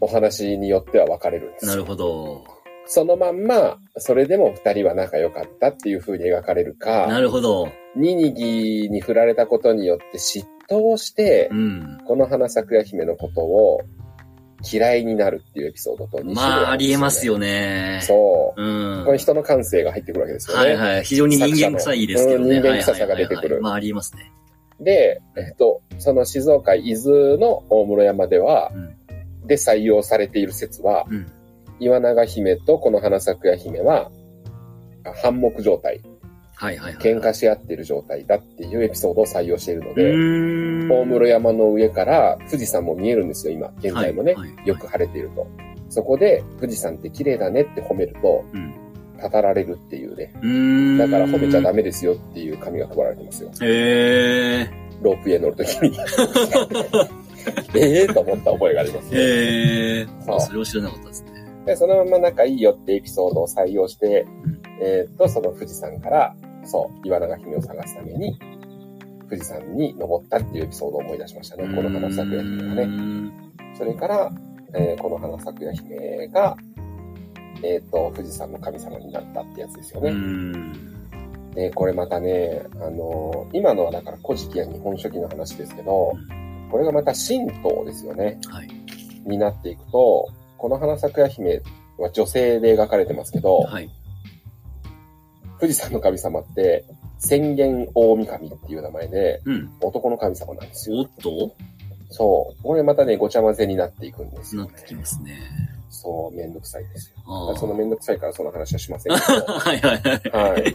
お話によっては分かれるんですよなるほど。そのまんま、それでも2人は仲良かったっていう風に描かれるなか、るほど。ニニギに振られたことによって嫉妬をしてう、ん。この花咲夜姫のことを嫌いになるっていうエピソードと2種類まあ、ありえますよよねね。。そう。うん。これ人の感性が入ってくるわけですよね。はいはい。非常に人間臭いですけどね。人間臭さが出てくるまあ、ありますね。で、えっと、その静岡伊豆の大室山では、うん。で採用されている説は、うん。岩永姫とこの花咲夜姫は、反目状態、はいはいはい。喧嘩し合っている状態だっていうエピソードを採用しているのうで。大室山の上から富士山も見えるんですよ、今。現在もね。はいはいよく晴れていると。そこで、富士山って綺麗だねって褒めると、うん。語られるっていうね。うーん。だから褒めちゃダメ。メですよっていう紙が配られてますよ。へえ。ロープウェイ乗るときに。ええと思った覚えがありますね。へえ。それを知らなかったですね。で、そのまま仲いいよってエピソードを採用して、うんえーっと、その富士山から、そう、岩永姫を探すために、富士山に登ったっていうエピソードを思い出しましたね。この花咲夜姫がうね。んそれから、えーこの花咲夜姫が、えーっと、富士山の神様になったってやつですようね。ん。で、これまたね、あのー今のはだから古事記や日本書紀の話ですけど、これがまた神道ですよね。はい。になっていくと、この花咲夜姫は女性で描かれてますけど、はい。富士山の神様って、宣言大神っていう名前で、うん。男の神様なんですよ。おっと？そう。これまたね、ごちゃ混ぜになっていくんですよ、ね。なってきますね。そう、めんどくさいですよ。そのめんどくさいからその話はしませんけ はいはいはい。ど。はい。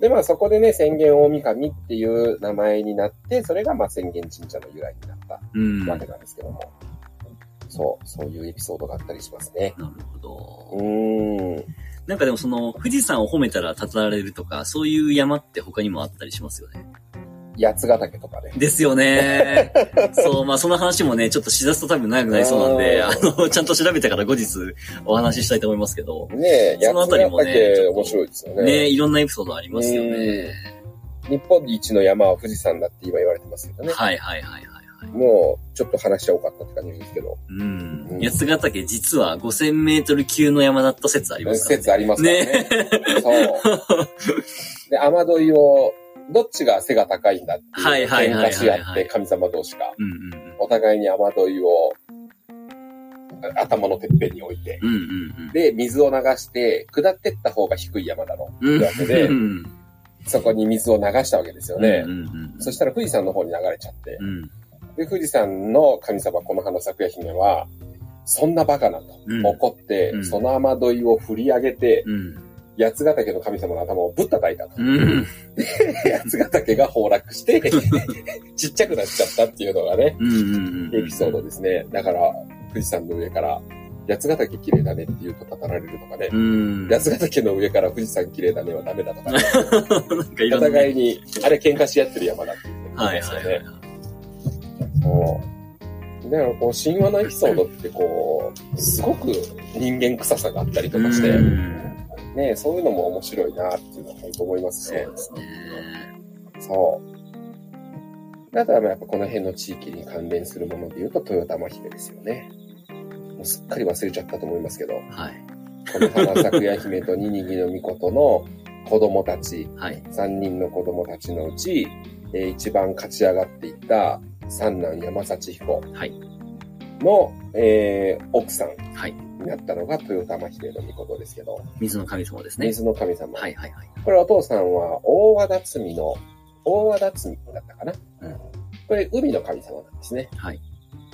で、まあそこでね、宣言大神っていう名前になって、それがまあ宣言神社の由来になったうん。なわけなんですけども。そう、そういうエピソードがあったりしますね。るほどう。ーん。なんかでもその、富士山を褒めたら称られるとか、そういう山って他にもあったりしますよね。八ヶ岳とかね。ですよね。そう、まあその話もね、ちょっとしだすと多分長くなりそうなんで、ああの、ちゃんと調べてから後日お話ししたいと思いますけど、ねえ、そのあたりもね面白いですよね。ね、いろんなエピソードありますよね。日本一の山は富士山だって今言われてますけどね。はいはいはいはいはい。もう、ちょっと話しゃ多かったって感じですけど。うんう。ん八ヶ岳実は5000メートル級の山だった説ありますからね。説ありますね。ね。そう。で、雨どいを、どっちが背が高いんだっていう喧嘩し合って神様同士が、うんうんお互いに雨どいを頭のてっぺんに置いて、うん。うんうんで、水を流して、下ってった方が低い山だろううん。ってわけでう、んそこに水を流したわけですよねう。んうんそしたら富士山の方に流れちゃって、うん。で、富士山の神様、この花咲夜姫は、そんなバカなとうん怒って、うんその雨どいを振り上げて、うん。八ヶ岳の神様の頭をぶったたいたと。うん。八ヶ岳が崩落して、ちっちゃくなっちゃったっていうのがね。エピソードですね。だから、富士山の上から、八ヶ岳綺麗だねって言うと語られるとかね。うん。八ヶ岳の上から富士山綺麗だねはダメだとかね。なんかいおろんなね。互いに、あれ喧嘩し合ってる山だっていうふうに言はいいますよね。はいはい。そう。だから、こう、神話のエピソードって、こう、すごく人間臭さがあったりとかして、うんね、そういうのも面白いなっていうのは本当思いますねそう。ですね。そう。あとはまあやっぱこの辺の地域に関連するもので言うと、豊玉姫ですよね。もうすっかり忘れちゃったと思いますけど、はい。この花咲夜姫とニニギの御事の子供たち、はい。3人の子供たちのうち、えー一番勝ち上がっていった三男山幸彦はい。の、えー奥さんはい。になったのが豊玉姫の御事ですけど、水の神様ですね。水の神様。はいはいはい。これお父さんは大和田摘の、大和田摘だったかな、うんこれ海の神様なんですね。はい。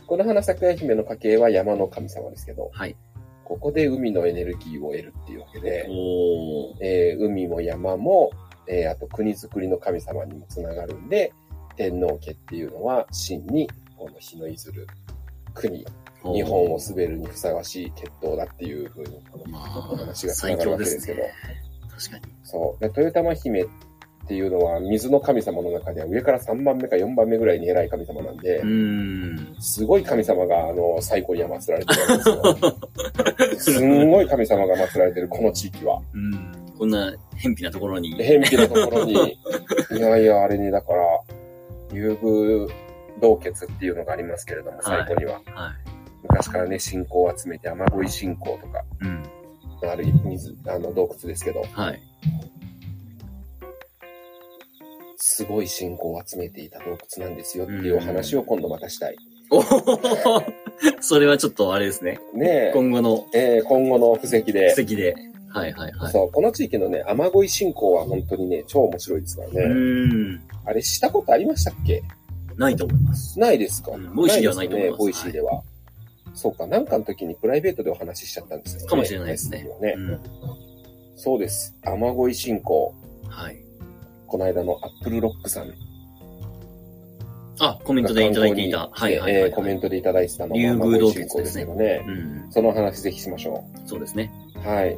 この花咲夜姫の家系は山の神様ですけど、はい。ここで海のエネルギーを得るっていうわけで。えー海も山も、えーあと国づくりの神様にもつながるんで、天皇家っていうのは真にこの日の出る国、日本を滑るにふさわしい血統だっていうふうに、まお話あ、が繋がるわけですすけどね。確かに。そう。で豊玉姫っていうのは水の神様の中では上から3番目か4番目ぐらいに偉い神様なんでん。すごい神様があの最古には祀られてるわけですよ。すんごい神様が祀られてるこの地域は。うん。こんな、偏僻なところに。偏僻なところに、いやいや、あれにだから、遊具洞穴っていうのがありますけれども、最古には。は昔からね、信仰を集めて、雨乞い信仰とか、い。うん。ある水、あの洞窟ですけど、はい。すごい信仰を集めていた洞窟なんですよっていうお話を今度またしたい。おおそれはちょっとあれですね。ねえ、今後のえー今後の布石で、布石で。はいはいはい。そう、この地域のね、雨乞い信仰は本当にね、超面白いですからうね。ーん。あれしたことありましたっけ？ないと思います。ないですか、うん Voicy ではないと思いますね、ボイシーでは。そうか、なんかの時にプライベートでお話ししちゃったんですよね。かもしれないですねはねうん。そうです。雨乞い信仰。はい。この間のアップルロックさんあ、コメントでいただいていた。はいはいはい、コメントでいただいてたの竜も宮洞窟ですけどね。うん。その話ぜひしましょそうですね。う。はい。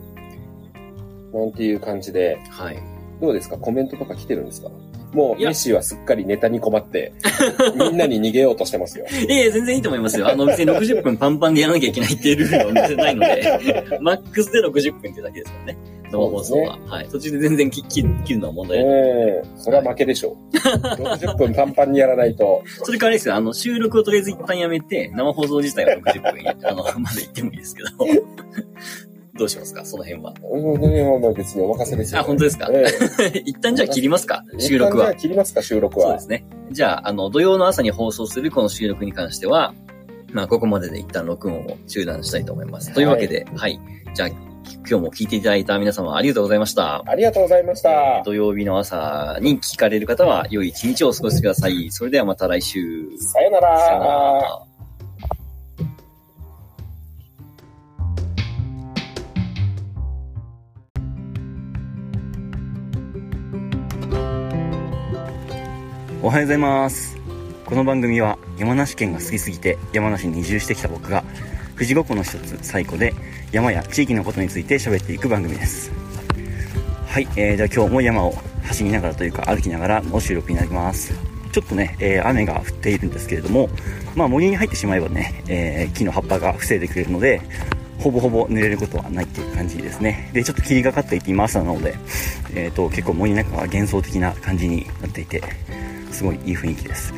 なんていう感じで、はい。どうですか？コメントとか来てるんですか？もう、メッシーはすっかりネタに困って、みんなに逃げようとしてますよ。いやいや、全然いいと思いますよ。あの、別に60分パンパンでやらなきゃいけないっていうルールは別にないので、マックスで60分ってだけですからね。生放送は。はい。途中で全然切切切るのは問題ない。ええそれは負けでしょう。60分パンパンにやらないと。それからあれですよ、あの、収録をとりあえず一旦やめて、生放送自体は60分や、あの、まだ行ってもいいですけど。どうしますか？その辺は。うん、別にお任せですよ。あ、本当ですか？え 一旦じゃあ切りますか？え収録は一旦じゃあ。切りますか、収録は。そうですね。じゃあ、あの、土曜の朝に放送するこの収録に関しては、まあ、ここまでで一旦録音を中断したいと思います。というわけで、はい。じゃあ、今日も聞いていただいた皆様ありがとうございました。ありがとうございました。土曜日の朝に聞かれる方は、良い一日をお過ごしください。それではまた来週。さよなら。さよなら。おはようございます。この番組は山梨県が好きすぎて山梨に移住してきた僕が富士五湖の一つ最古で山や地域のことについて喋っていく番組です。はい、えー、じゃあ今日も山を走りながらというか歩きながらの収録になります。ちょっとね、えー雨が降っているんですけれども、まあ森に入ってしまえばね、えー木の葉っぱが防いでくれるので、ほぼほぼ濡れることはないっていう感じですね。で、ちょっと霧がかっていて今朝なので、えっ、と、結構森の中が幻想的な感じになっていて、すごいいい雰囲気です。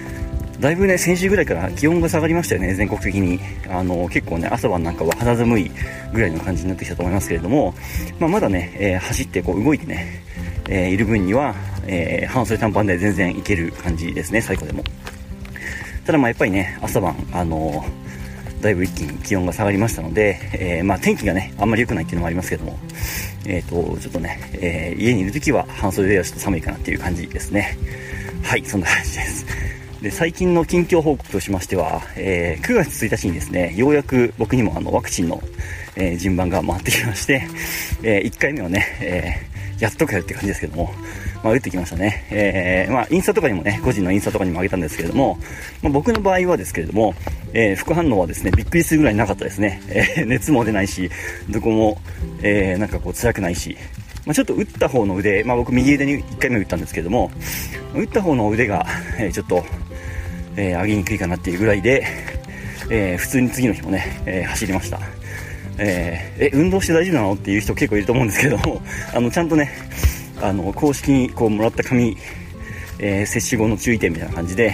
だいぶね、先週ぐらいから気温が下がりましたよね、全国的に。あの、結構ね、朝晩なんかは肌寒いぐらいの感じになってきたと思いますけれども、まあ、まだね、えー走ってこう動いてね、えーいる分には、えー半袖短パンで全然いける感じですね、最高でも。ただまあやっぱりね、朝晩、あのだいぶ一気に気温が下がりましたので、えーまあ天気がね、あんまり良くないっていうのもありますけども、えっ、と、ちょっとね、えー家にいる時は半袖ではちょっと寒いかなっていう感じですね。はい、そんな感じです。で、最近の近況報告としましては、えー9月1日にですね、ようやく僕にもあのワクチンの、えー順番が回ってきまして、えー1回目はね、えーやっとかよって感じですけども、まあ、打ってきましたね。えーまあ、インスタとかにもね、個人のインスタとかにもあげたんですけれども、まあ、僕の場合はですけれども、えー副反応はですね、びっくりするぐらいなかったですね。えー熱も出ないし、どこも、えーなんかこう辛くないし、まあ、ちょっと打った方の腕、まあ、僕右腕に1回目打ったんですけども、打った方の腕が、えーちょっと、えー上げにくいかなっていうぐらいで、えー普通に次の日もね、え走りました。ええ、運動して大丈夫なのっていう人結構いると思うんですけども、あの、ちゃんとね、あの、公式にこうもらった紙、え接種後の注意点みたいな感じで、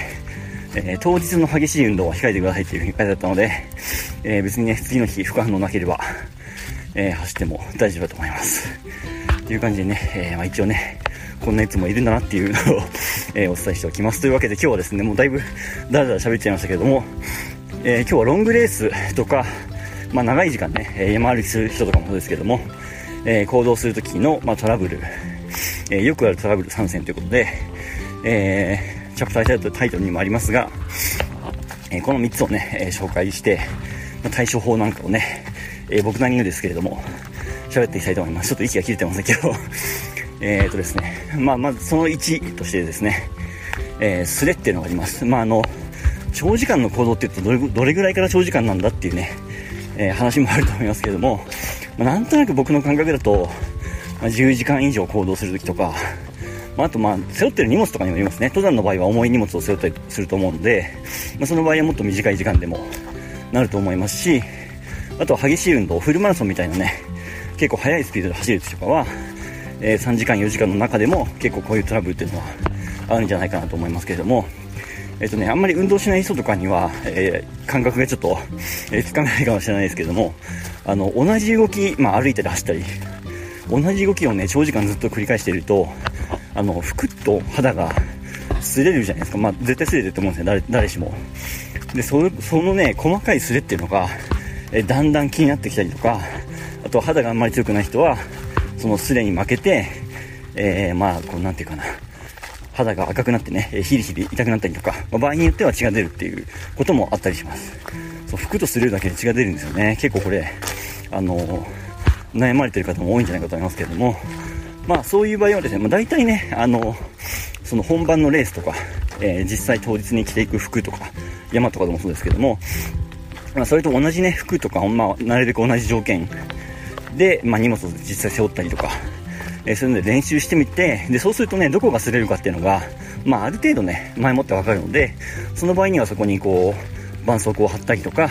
えー当日の激しい運動は控えてくださいっていうふうに書いてあったので、えー別にね、次の日副反応なければ、えー走っても大丈夫だと思います。という感じでね、えーまあ、一応ね、こんなやつもいるんだなっていうのを、えお伝えしておきます。というわけで今日はですね、もうだいぶだらだら喋っちゃいましたけれども、え今日はロングレースとか、まあ、長い時間ね、山歩きする人とかもそうですけども、え行動するときの、まあ、トラブル、えよくあるトラブル参戦ということで、えーチャプタータイトルにもありますが、えこの3つをね、え紹介して、ま対処法なんかをね、えー僕なりのですけれども、喋っていきたいと思います。ちょっと息が切れてますけど、えーとですね、まあ、まずその1としてですね、えースレっていうのがあります。まあ、あの、長時間の行動って言うとどれぐどれぐらいから長時間なんだっていうね、えー話もあると思いますけれども、まあなんとなく僕の感覚だと、まあ、10時間以上行動するときとか、まあ、あとまあ背負ってる荷物とかにもよりますね登山の場合は重い荷物を背負ったりすると思うので、まあ、その場合はもっと短い時間でもなると思いますしあとは激しい運動フルマラソンみたいなね結構速いスピードで走る時とかは、えー3時間4時間の中でも結構こういうトラブルっていうのはあるんじゃないかなと思いますけれどもえっとね、あんまり運動しない人とかには、えー感覚がちょっと、えつかめないかもしれないですけども、あの、同じ動き、まあ歩いたり走ったり、同じ動きをね、長時間ずっと繰り返していると、あの、ふくっと肌が擦れるじゃないですか。まあ絶対擦れてると思うんですよ、誰誰しも。で、それそのね、細かい擦れっていうのが、えだんだん気になってきたりとか、あと肌があんまり強くない人は、その擦れに負けて、えーまあ、こう、なんていうかな、肌が赤くなってね、えヒリヒリ痛くなったりとか、まあ場合によっては血が出るっていうこともあったりします。そう、服と擦れるだけで血が出るんですよね。結構これ、あのー悩まれてる方も多いんじゃないかと思いますけれども、まあそういう場合はですね、まあ大体ね、あのその本番のレースとか、え実際当日に着ていく服とか、山とかでもそうですけども、まあそれと同じね、服とか、まあなるべく同じ条件で、まあ荷物を実際背負ったりとか、えー、そういうので練習してみて、で、そうするとね、どこが擦れるかっていうのが、まあ、ある程度ね、前もってわかるので、その場合にはそこにこう、絆創膏を貼ったりとか、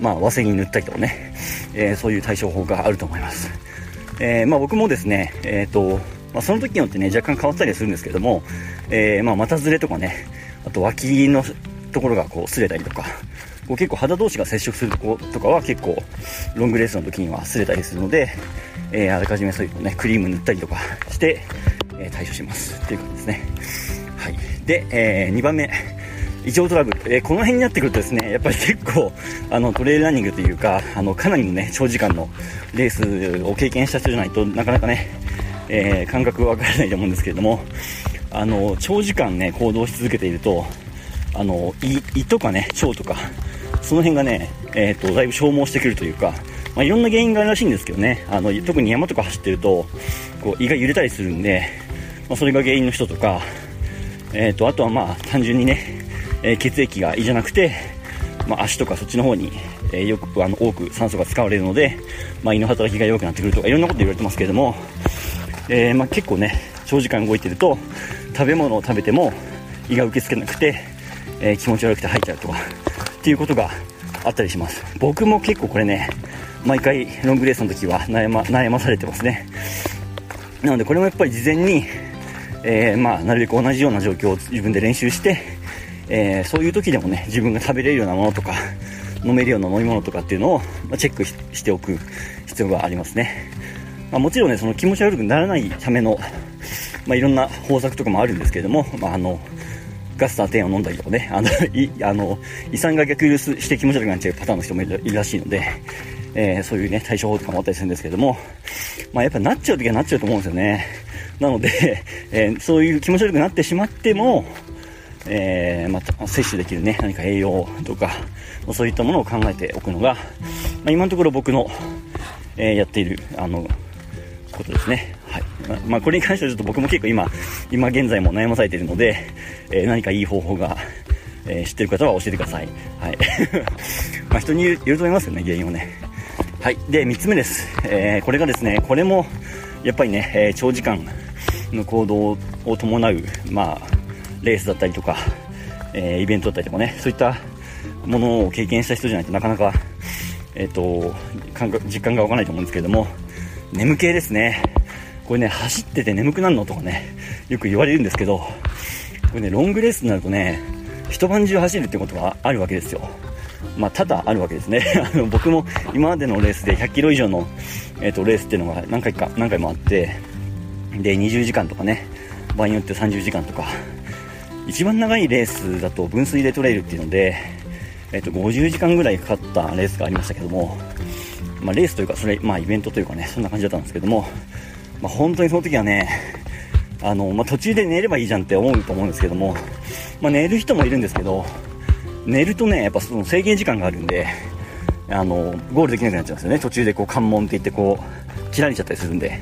まあ、ワセリン塗ったりとかね、えー、そういう対処法があると思います。えー、まあ僕もですね、えっ、ー、と、まあ、その時によってね、若干変わったりするんですけども、え、まあ、股ずれとかね、あと脇のところがこう擦れたりとか、こう結構肌同士が接触するとことかは結構ロングレースの時には擦れたりするので、えー、あらかじめそういうのね、クリーム塗ったりとかして、えー、対処しますっていう感じですね。はい。で、えー、2番目。異常トラブル、えー、この辺になってくるとですね、やっぱり結構、あの、トレイルランニングというか、あの、かなりのね、長時間のレースを経験した人じゃないとなかなかね、えー、感覚わからないと思うんですけれども、あの、長時間ね、行動し続けていると、あの、胃、胃とかね、腸とか、その辺がね、え、ー、と、だいぶ消耗してくるというか、まあ、いろんな原因があるらしいんですけどね、あの、特に山とか走ってると、こう、胃が揺れたりするんで、まあ、それが原因の人とか、えっ、ー、と、あとはまあ、単純にね、えー、血液が胃じゃなくて、まあ、足とかそっちの方に、えー、よくあの多く酸素が使われるので、まあ、胃の働きが弱くなってくるとかいろんなこと言われてますけれども、えー、まあ、結構ね長時間動いてると食べ物を食べても胃が受け付けなくて、え気持ち悪くて吐いちゃうとかっていうことがあったりします。僕も結構これね毎回ロングレースの時は悩ま悩まされてますね。なのでこれもやっぱり事前に、えまあ、なるべく同じような状況を自分で練習してえー、そういう時でもね自分が食べれるようなものとか飲めるような飲み物とかっていうのを、まチェックしておく必要がありますね、まあ、もちろんねその気持ち悪くならないための、まあ、いろんな方策とかもあるんですけれども、ま、あのガスター10を飲んだりとかね。あのいあの胃酸が逆流して気持ち悪くなっちゃうパターンの人もいるらしいので、えー、そういうね対処法とかもあったりするんですけども、まあ、やっぱなっちゃう時はなっちゃうと思うんですよね。なので、えー、そういう気持ち悪くなってしまってもえー、また摂取できるね、何か栄養とか、そういったものを考えておくのが、まあ、今のところ僕の、え、やっている、あの、ことですね。はい。まあ、これに関してはちょっと僕も結構今、今現在も悩まされているので、えー、何かいい方法が、えー、知ってる方は教えてください。はい。まあ、人によると思いますよね、原因をね。はい。で、3つ目です。えー、これがですね、これも、やっぱりね、え長時間の行動を伴う、まあ、レースだったりとか、え、イベントだったりとかね、そういったものを経験した人じゃないとなかなか、えっ、ー、と、感覚、実感がわかないと思うんですけれども、眠気ですね。これね、走ってて眠くなるのとかね、よく言われるんですけど、これね、ロングレースになるとね、一晩中走るってことがあるわけですよ。まあ、多々あるわけですね。あの僕も今までのレースで100キロ以上の、えーと、レースっていうのが何回か、何回もあって、で、20時間とかね、場合によって30時間とか、一番長いレースだと分水でトレイルっていうので、えっと、50時間ぐらいかかったレースがありましたけども、まあ、レースというか、それ、まあ、イベントというかね、そんな感じだったんですけども、まあ、本当にその時はね、あの、まあ、途中で寝ればいいじゃんって思うと思うんですけども、まあ、寝る人もいるんですけど、寝るとね、やっぱその制限時間があるんで、あの、ゴールできなくなっちゃうんですよね。途中でこう関門って言ってこう、切られちゃったりするんで。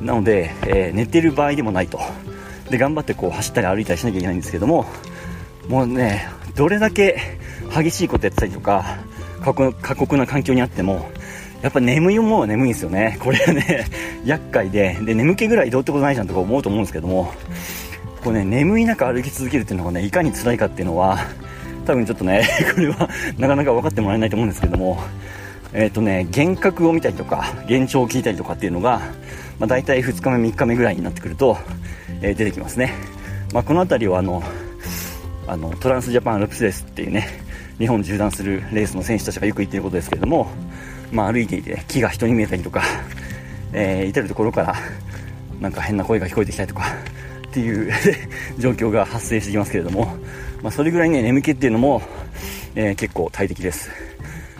なので、えー、寝てる場合でもないと。で頑張ってこう走ったり歩いたりしなきゃいけないんですけどももうねどれだけ激しいことやってたりとか過酷な環境にあってもやっぱ眠いものは眠いんですよね。これはね 厄介で。で眠気ぐらいどうってことないじゃんとか思うと思うんですけども。こうね眠い中歩き続けるっていうのがねいかに辛いかっていうのは多分ちょっとね これはなかなか分かってもらえないと思うんですけども。えっ、ー、とね幻覚を見たりとか幻聴を聞いたりとかっていうのが、まあ、大体2日目3日目ぐらいになってくるとえー、出てきますね、まあ、この辺りはあのあのトランスジャパンアルプスレースっていうね日本縦断するレースの選手たちがよく言っていることですけれども、まあ、歩いていて木が人に見えたりとか、えー、至る所からなんか変な声が聞こえてきたりとか っていう 状況が発生してきますけれども、まあ、それぐらいね眠気っていうのも、えー、結構大敵です。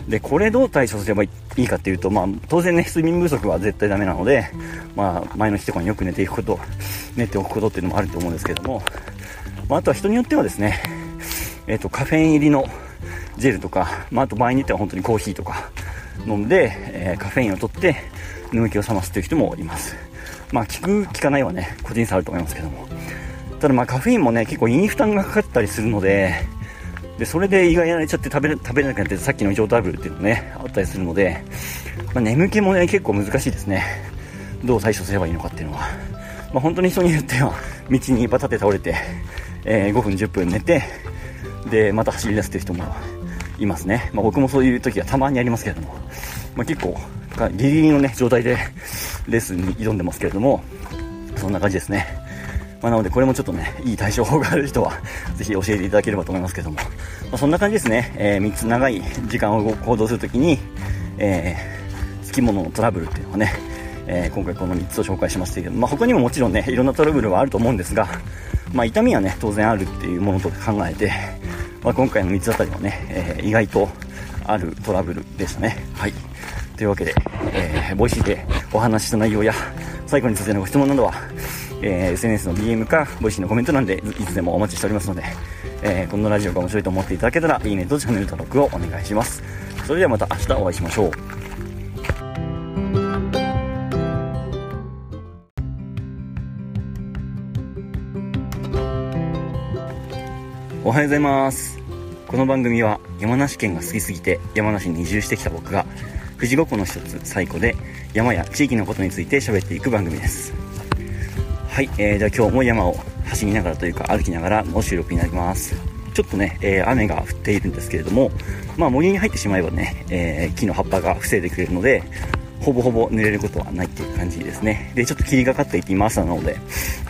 でこれどう対処すればいいかっていうと、まあ、当然ね睡眠不足は絶対ダメなので、まあ、前の日とかによく寝ていくこと寝ておくことっていうのもあると思うんですけれども、まあ、あとは人によってはですね、えっ、ー、とカフェイン入りのジェルとか、まあ、あと場合によっては本当にコーヒーとか飲んで、えー、カフェインを取って眠気を覚ますという人もいます。まあ効く効かないはね個人差あると思いますけども。ただまあカフェインもね結構胃に負担がかかったりするのででそれで胃がやられちゃって食べれ食べれなくなってさっきの異常トラブルっていうのねあったりするので、まあ、眠気もね結構難しいですね。どう対処すればいいのかっていうのは、まあ、本当に人によっては道にバタって倒れて、えー、5分10分寝てでまた走り出すっていう人もいますね、まあ、僕もそういう時はたまにありますけれども、まあ、結構ギリギリのね状態でレースンに挑んでますけれども。そんな感じですね、まあ、なのでこれもちょっとねいい対処法がある人は ぜひ教えていただければと思いますけども、まあ、そんな感じですね、えー、3つ長い時間を行動するときに、えー、つきもののトラブルっていうのはねえー、今回この3つを紹介しましたけど、まあ、他にももちろんねいろんなトラブルはあると思うんですが、まあ、痛みはね当然あるっていうものと考えて、まあ、今回の3つあたりはね、えー、意外とあるトラブルでしたね。はい。というわけで、えー、 Voicy でお話しした内容や最後についてのご質問などは、えー、SNS の DM か Voicy のコメント欄でいつでもお待ちしておりますので、えー、このラジオが面白いと思っていただけたらいいねとチャンネル登録をお願いします。それではまた明日お会いしましょう。おはようございますこの番組は山梨県が好きすぎて山梨に移住してきた僕が富士五湖の一つ最古で山や地域のことについて喋っていく番組です。はい、えー、じゃあ今日も山を走りながらというか歩きながらの収録になります。ちょっとね、えー、雨が降っているんですけれども、まあ、森に入ってしまえばね、えー、木の葉っぱが防いでくれるのでほぼほぼ濡れることはないっていう感じですね。でちょっと霧がかっていて今朝なので、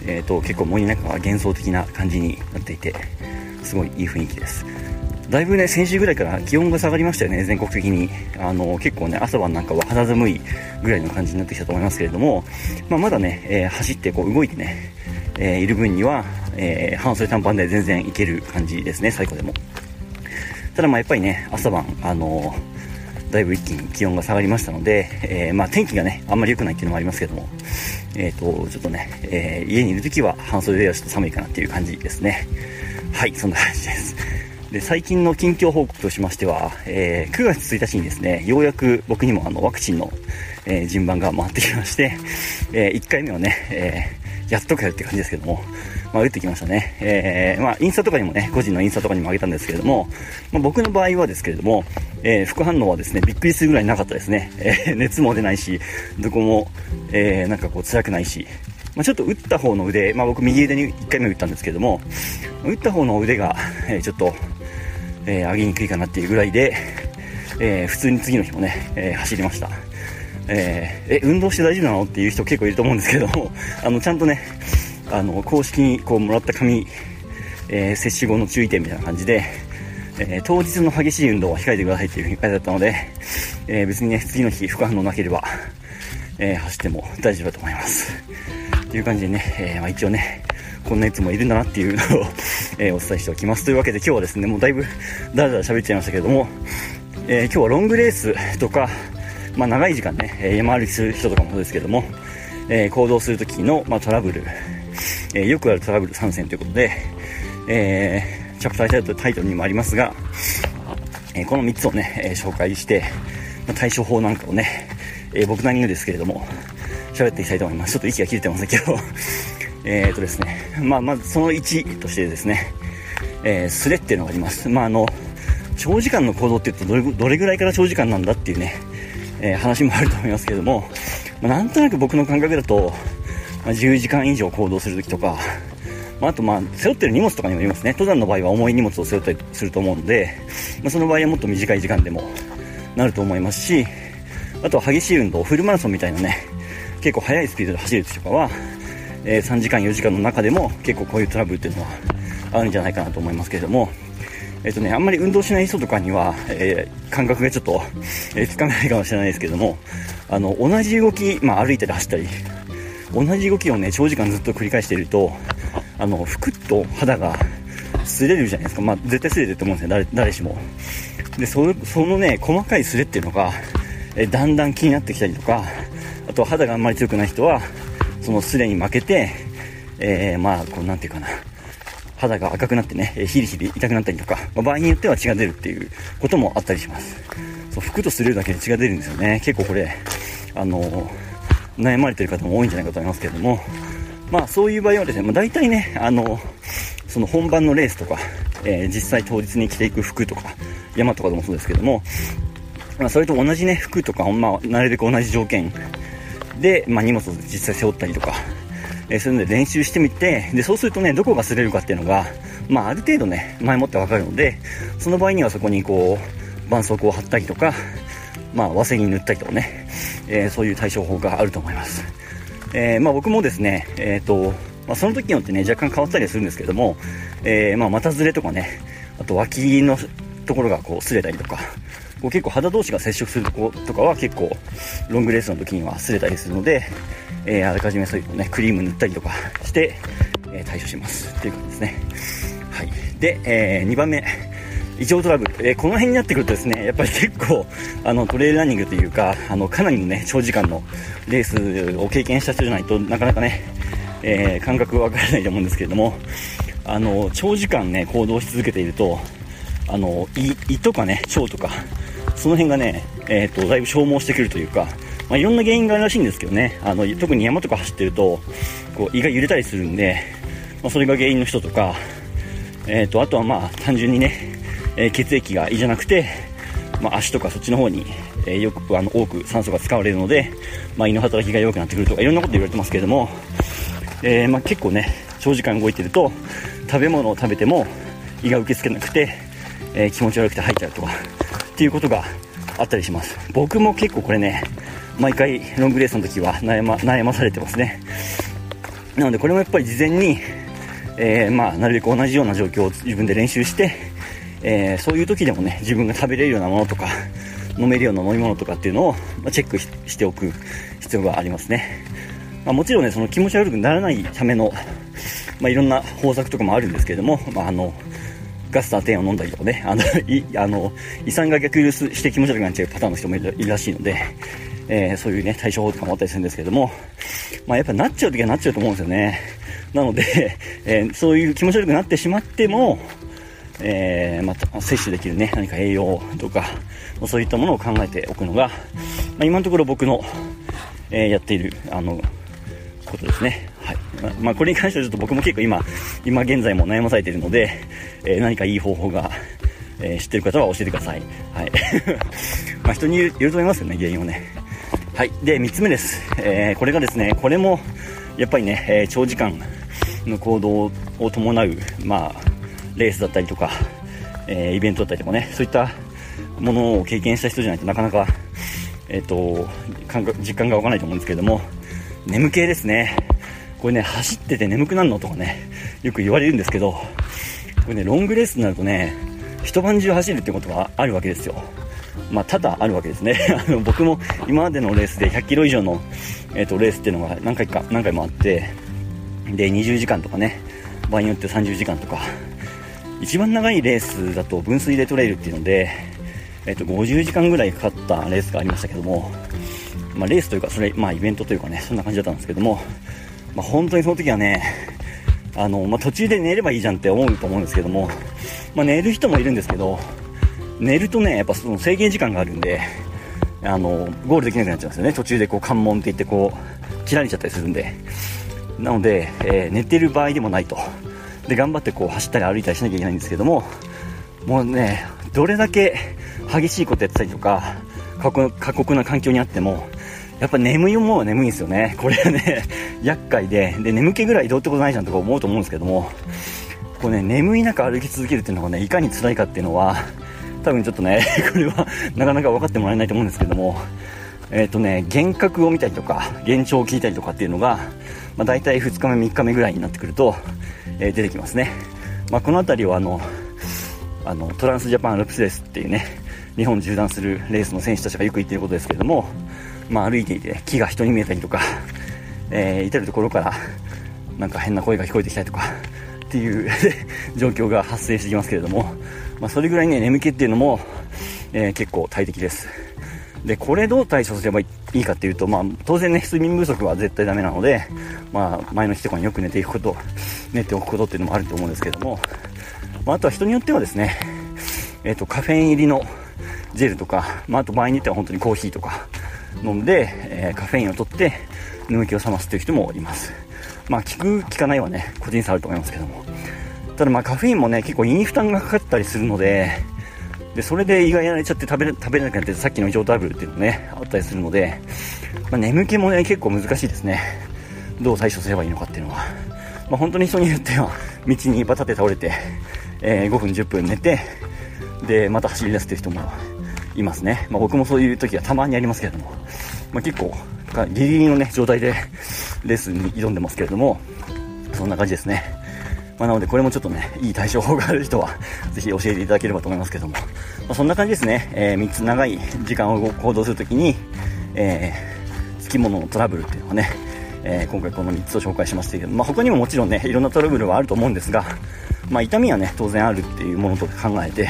えーと結構森の中は幻想的な感じになっていてすごいいい雰囲気です。だいぶね先週ぐらいから気温が下がりましたよね全国的に。あの結構ね朝晩なんかは肌寒いぐらいの感じになってきたと思いますけれども、まあ、まだね、えー、走ってこう動いてね、えー、いる分には、えー、半袖短パンで全然いける感じですね最高でも。ただまあやっぱりね朝晩あのだいぶ一気に気温が下がりましたので、えまあ、天気がねあんまり良くないっていうのもありますけどもえっ、とちょっとね、え家にいる時は半袖ではちょっと寒いかなっていう感じですね。はい、そんな感じです。で、最近の近況報告としましては、えー、9月1日にですね、ようやく僕にもあのワクチンの、えー、順番が回ってきまして、えー、1回目はね、えやっとかよって感じですけども、まあ、打ってきましたね。えまあ、インスタとかにもね、個人のインスタとかにもあげたんですけれども、まあ、僕の場合はですけれども、え副反応はですね、びっくりするぐらいなかったですね。え熱も出ないし、どこも、えなんかこう辛くないし、まあ、ちょっと打った方の腕、まあ、僕右腕に1回目打ったんですけども、打った方の腕が、えー、ちょっと、えー、上げにくいかなっていうぐらいで、えー、普通に次の日もね、え走りました。ええ、運動して大丈夫なの？っていう人結構いると思うんですけども、あの、ちゃんとね、あの、公式にこうもらった紙、え接種後の注意点みたいな感じで、え当日の激しい運動は控えてくださいっていうふうに書いてあったので、え別にね、次の日副反応なければ、え走っても大丈夫だと思います。という感じでね、え、まあ、一応ね、こんなやつもいるんだなっていうのを え、お伝えしておきます。というわけで今日はですね、もうだいぶだらだら喋っちゃいましたけれども、えー、今日はロングレースとか、まあ、長い時間ね、山歩きする人とかもそうですけども、え行動するときの、まあ、トラブル、えよくあるトラブル参戦ということで、えチャプタータイトルにもありますが、えこの3つをね、え紹介して、ま対処法なんかをね、え僕なりのですけれども、喋っていきたいと思います。ちょっと息が切れてますけどえっとですね、まあ、まずその1としてですね、えー、スレっていうのがあります。まあ、あの、長時間の行動って言うとどれぐらいから長時間なんだっていうね、えー、話もあると思いますけども、まあ、なんとなく僕の感覚だと、まあ、10時間以上行動するときとか、まあ、あとまあ背負ってる荷物とかにもよりますね登山の場合は重い荷物を背負ったりすると思うので、まあ、その場合はもっと短い時間でもなると思いますしあとは激しい運動フルマラソンみたいなね結構速いスピードで走る時とかは、えー、3時間4時間の中でも結構こういうトラブルっていうのはあるんじゃないかなと思いますけれどもえっ、ー、とね、あんまり運動しない人とかには、えー、感覚がちょっと、え、つかめないかもしれないですけども、あの、同じ動き、まあ歩いたり走ったり、同じ動きをね、長時間ずっと繰り返していると、あの、ふくっと肌が擦れるじゃないですか。まあ絶対擦れてると思うんですよ、誰、誰しも。で、そそのね、細かい擦れっていうのが、えだんだん気になってきたりとか、あと肌があんまり強くない人はそのすれに負けて、えー、まあこうなんていうかな。肌が赤くなってね、ヒリヒリ痛くなったりとか、まあ、場合によっては血が出るっていうこともあったりします。そう服とするだけで血が出るんですよね。結構これあの悩まれてる方も多いんじゃないかと思いますけれども。まあそういう場合はですね、まあ、大体ねあのその本番のレースとか、えー、実際当日に着ていく服とか山とかでもそうですけども、まあ、それと同じね服とか、まあ、なるべく同じ条件で、まあ、荷物を実際背負ったりとか、えー、そういうので練習してみて、で、そうするとね、どこが擦れるかっていうのが、まあ、ある程度ね、前もってわかるので、その場合にはそこにこう、絆創膏を貼ったりとか、まあ、ワセリン塗ったりとかね、えー、そういう対処法があると思います。えー、まあ、僕もですね、えっ、と、まあ、その時によってね、若干変わったりするんですけども、えー、まあ、股ずれとかね、あと脇のところがこう擦れたりとか、こう結構肌同士が接触するとことかは結構ロングレースの時には擦れたりするので、えー、あらかじめそういうね、クリーム塗ったりとかして、えー、対処しますっていう感じですね。はい。で、えー、2番目、異常トラブル、えー、この辺になってくるとですね、やっぱり結構、あの、トレイルランニングというか、あの、かなりのね、長時間のレースを経験した人じゃないとなかなかね、えー、感覚わからないと思うんですけれども、あの、長時間ね、行動し続けていると、あの、胃、胃とかね、腸とか、その辺がね、えっ、ー、と、だいぶ消耗してくるというか、まあ、いろんな原因があるらしいんですけどね、あの、特に山とか走ってると、こう、胃が揺れたりするんで、まあ、それが原因の人とか、えっ、ー、と、あとはまあ、単純にね、えー、血液が胃じゃなくて、まあ、足とかそっちの方に、えー、よく、あの、多く酸素が使われるので、まあ、胃の働きが弱くなってくるとか、いろんなこと言われてますけれども、えー、まあ、結構ね、長時間動いてると、食べ物を食べても胃が受け付けなくて、えー、気持ち悪くて吐いちゃうとかっていうことがあったりします。僕も結構これね毎回ロングレースの時は悩ま悩まされてますね。なのでこれもやっぱり事前に、えー、まあ、なるべく同じような状況を自分で練習して、えー、そういう時でもね自分が食べれるようなものとか飲めるような飲み物とかっていうのを、まチェックしておく必要がありますね、まあ、もちろんねその気持ち悪くならないための、まあ、いろんな方策とかもあるんですけれども、まあ、あのガスター10を飲んだりとかね、あの、いあの胃酸が逆流して気持ち悪くなっちゃうパターンの人もいるらしいので、えー、そういうね、対処法とかもあったりするんですけども、まあやっぱなっちゃう時はなっちゃうと思うんですよね。なので、えー、そういう気持ち悪くなってしまっても、えー、また摂取できるね、何か栄養とか、そういったものを考えておくのが、まあ、今のところ僕の、えー、やっている、あの、ことですね。はい。まあ、これに関してはちょっと僕も結構今、今現在も悩まされているので、えー、何かいい方法が、えー、知ってる方は教えてください。はい。まあ、人によると思いますよね、原因をね。はい。で、3つ目です。えー、これがですね、これも、やっぱりね、え長時間の行動を伴う、まあ、レースだったりとか、えイベントだったりとかね、そういったものを経験した人じゃないとなかなか、えっ、と、感覚、実感がわかないと思うんですけれども、眠気ですね。これね、走ってて眠くなるのとかね、よく言われるんですけど、これね、ロングレースになるとね、一晩中走るってことがあるわけですよ。まあ、多々あるわけですね。あの、僕も今までのレースで100キロ以上の、えっ、ー、と、レースっていうのが何回か、何回もあって、で、20時間とかね、場合によって30時間とか、一番長いレースだと分水でトレイルっていうので、えっ、と、50時間ぐらいかかったレースがありましたけども、まあ、レースというか、それ、まあ、イベントというかね、そんな感じだったんですけども、まあ、本当にその時はね、あの、まあ、途中で寝ればいいじゃんって思うと思うんですけども、まあ、寝る人もいるんですけど、寝るとね、やっぱその制限時間があるんで、あの、ゴールできなくなっちゃうんですよね。途中でこう関門って言ってこう、切られちゃったりするんで。なので、えー、寝てる場合でもないと。で、頑張ってこう走ったり歩いたりしなきゃいけないんですけども、もうね、どれだけ激しいことやってたりとか、過酷な環境にあっても、やっぱ眠いもは眠いんですよね。これはね、厄介で、で、眠気ぐらいどうってことないじゃんとか思うと思うんですけども、こうね、眠い中歩き続けるっていうのがね、いかに辛いかっていうのは、多分ちょっとね、これはなかなか分かってもらえないと思うんですけども、えっ、ー、とね、幻覚を見たりとか、幻聴を聞いたりとかっていうのが、まあ、大体2日目、3日目ぐらいになってくると、えー、出てきますね。まあ、この辺りはあの、あの、トランスジャパンアルプスレースっていうね、日本縦断するレースの選手たちがよく言ってることですけれども、まあ、歩いていて木が人に見えたりとか、えー、至る所からなんか変な声が聞こえてきたりとかっていう 状況が発生してきますけれども、まあ、それぐらいね眠気っていうのも、えー、結構大敵です。でこれどう対処すればいいかっていうと、まあ、当然ね睡眠不足は絶対ダメなので、まあ、前の日とかによく寝ていくこと寝ておくことっていうのもあると思うんですけれども、まあ、あとは人によってはですね、えーと、カフェイン入りのジェルとか、まあ、あと場合によっては本当にコーヒーとか飲んで、えー、カフェインを取って眠気を覚ますという人もいますまあ効く効かないはね個人差あると思いますけどもただまあカフェインもね結構胃に負担がかかったりするのででそれで胃がやられちゃって食べれ食べれなくなってさっきの異常トラブルっていうのねあったりするのでまあ、眠気もね、結構難しいですね。どう対処すればいいのかっていうのは。まあ、本当に人によっては、道にバタって倒れて、えー、5分10分寝て、で、また走り出すっていう人もいますね。まあ、僕もそういう時はたまにありますけれども、まあ、結構、ギリギリのね、状態でレッスンに挑んでますけれども、そんな感じですね。まあ、なので、これもちょっとね、いい対処法がある人は、ぜひ教えていただければと思いますけども、まあ、そんな感じですね。えー、3つ長い時間を行動するときに、えー、付き物のトラブルっていうのはね、えー、今回この3つを紹介しましたけど、まあ、他にももちろんね、いろんなトラブルはあると思うんですが、まあ、痛みはね、当然あるっていうものと考えて、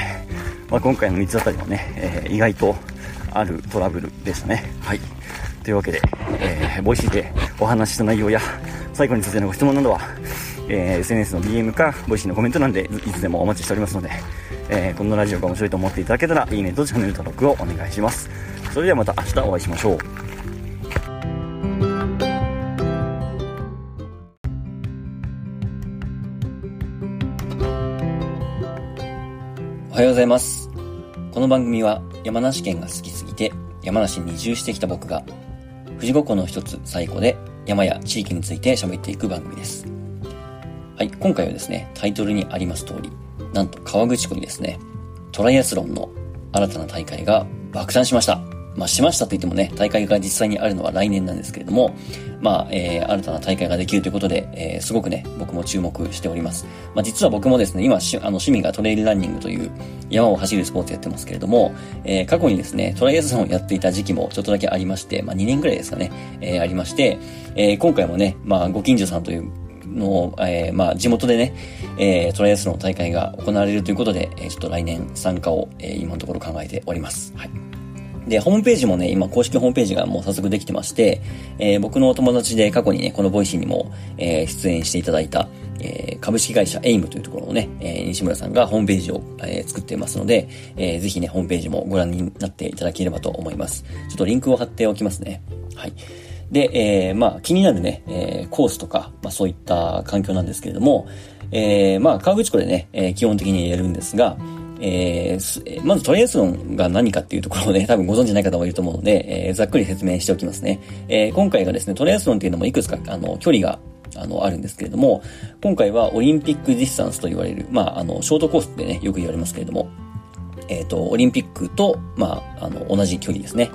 まあ、今回の3つあたりはね、えー、意外とあるトラブルでしたね。はい。というわけで、えー、 Voicy でお話しした内容や、最後についてのご質問などは、えー、SNS の DM か、 Voicy のコメント欄でいつでもお待ちしておりますので、えー、このラジオが面白いと思っていただけたら、いいねとチャンネル登録をお願いします。それではまた明日お会いしましょう。おはようございます。この番組は山梨県が好きすぎて山梨に移住してきた僕が富士五湖の一つ最古で山や地域について喋っていく番組です。はい、今回はですね、タイトルにあります通り、なんと川口湖にですね、トライアスロンの新たな大会が爆誕しました。まあ、しましたと言ってもね、大会が実際にあるのは来年なんですけれども、まあ、えー、新たな大会ができるということで、えー、すごくね、僕も注目しております。まあ、実は僕もですね、今、しあの、趣味がトレイルランニングという山を走るスポーツやってますけれども、えー、過去にですね、トライアスロンをやっていた時期もちょっとだけありまして、まあ、2年くらいですかね、えー、ありまして、えー、今回もね、まあ、ご近所さんというのを、えー、まあ、地元でね、えー、トライアスロンの大会が行われるということで、えー、ちょっと来年参加を、えー、今のところ考えております。はい。で、ホームページもね、今公式ホームページがもう早速できてまして、えー、僕のお友達で過去にね、この Voicy にも、えー、出演していただいた、えー、株式会社エイムというところのね、え、西村さんがホームページを、え、作っていますので、えー、ぜひね、ホームページもご覧になっていただければと思います。ちょっとリンクを貼っておきますね。はい。で、えー、まあ、気になるね、え、コースとか、まあ、そういった環境なんですけれども、え、まあ、川口湖でね、え、基本的にやるんですが、えー、まずトライアスロンが何かっていうところをね、多分ご存知ない方もいると思うので、えー、ざっくり説明しておきますね。えー、今回がですね、トライアスロンっていうのもいくつか、あの、距離があの、あるんですけれども、今回はオリンピックディスタンスと言われる、まあ、あの、ショートコースってね、よく言われますけれども、えっ、ー、と、オリンピックと、まあ、あの、同じ距離ですね。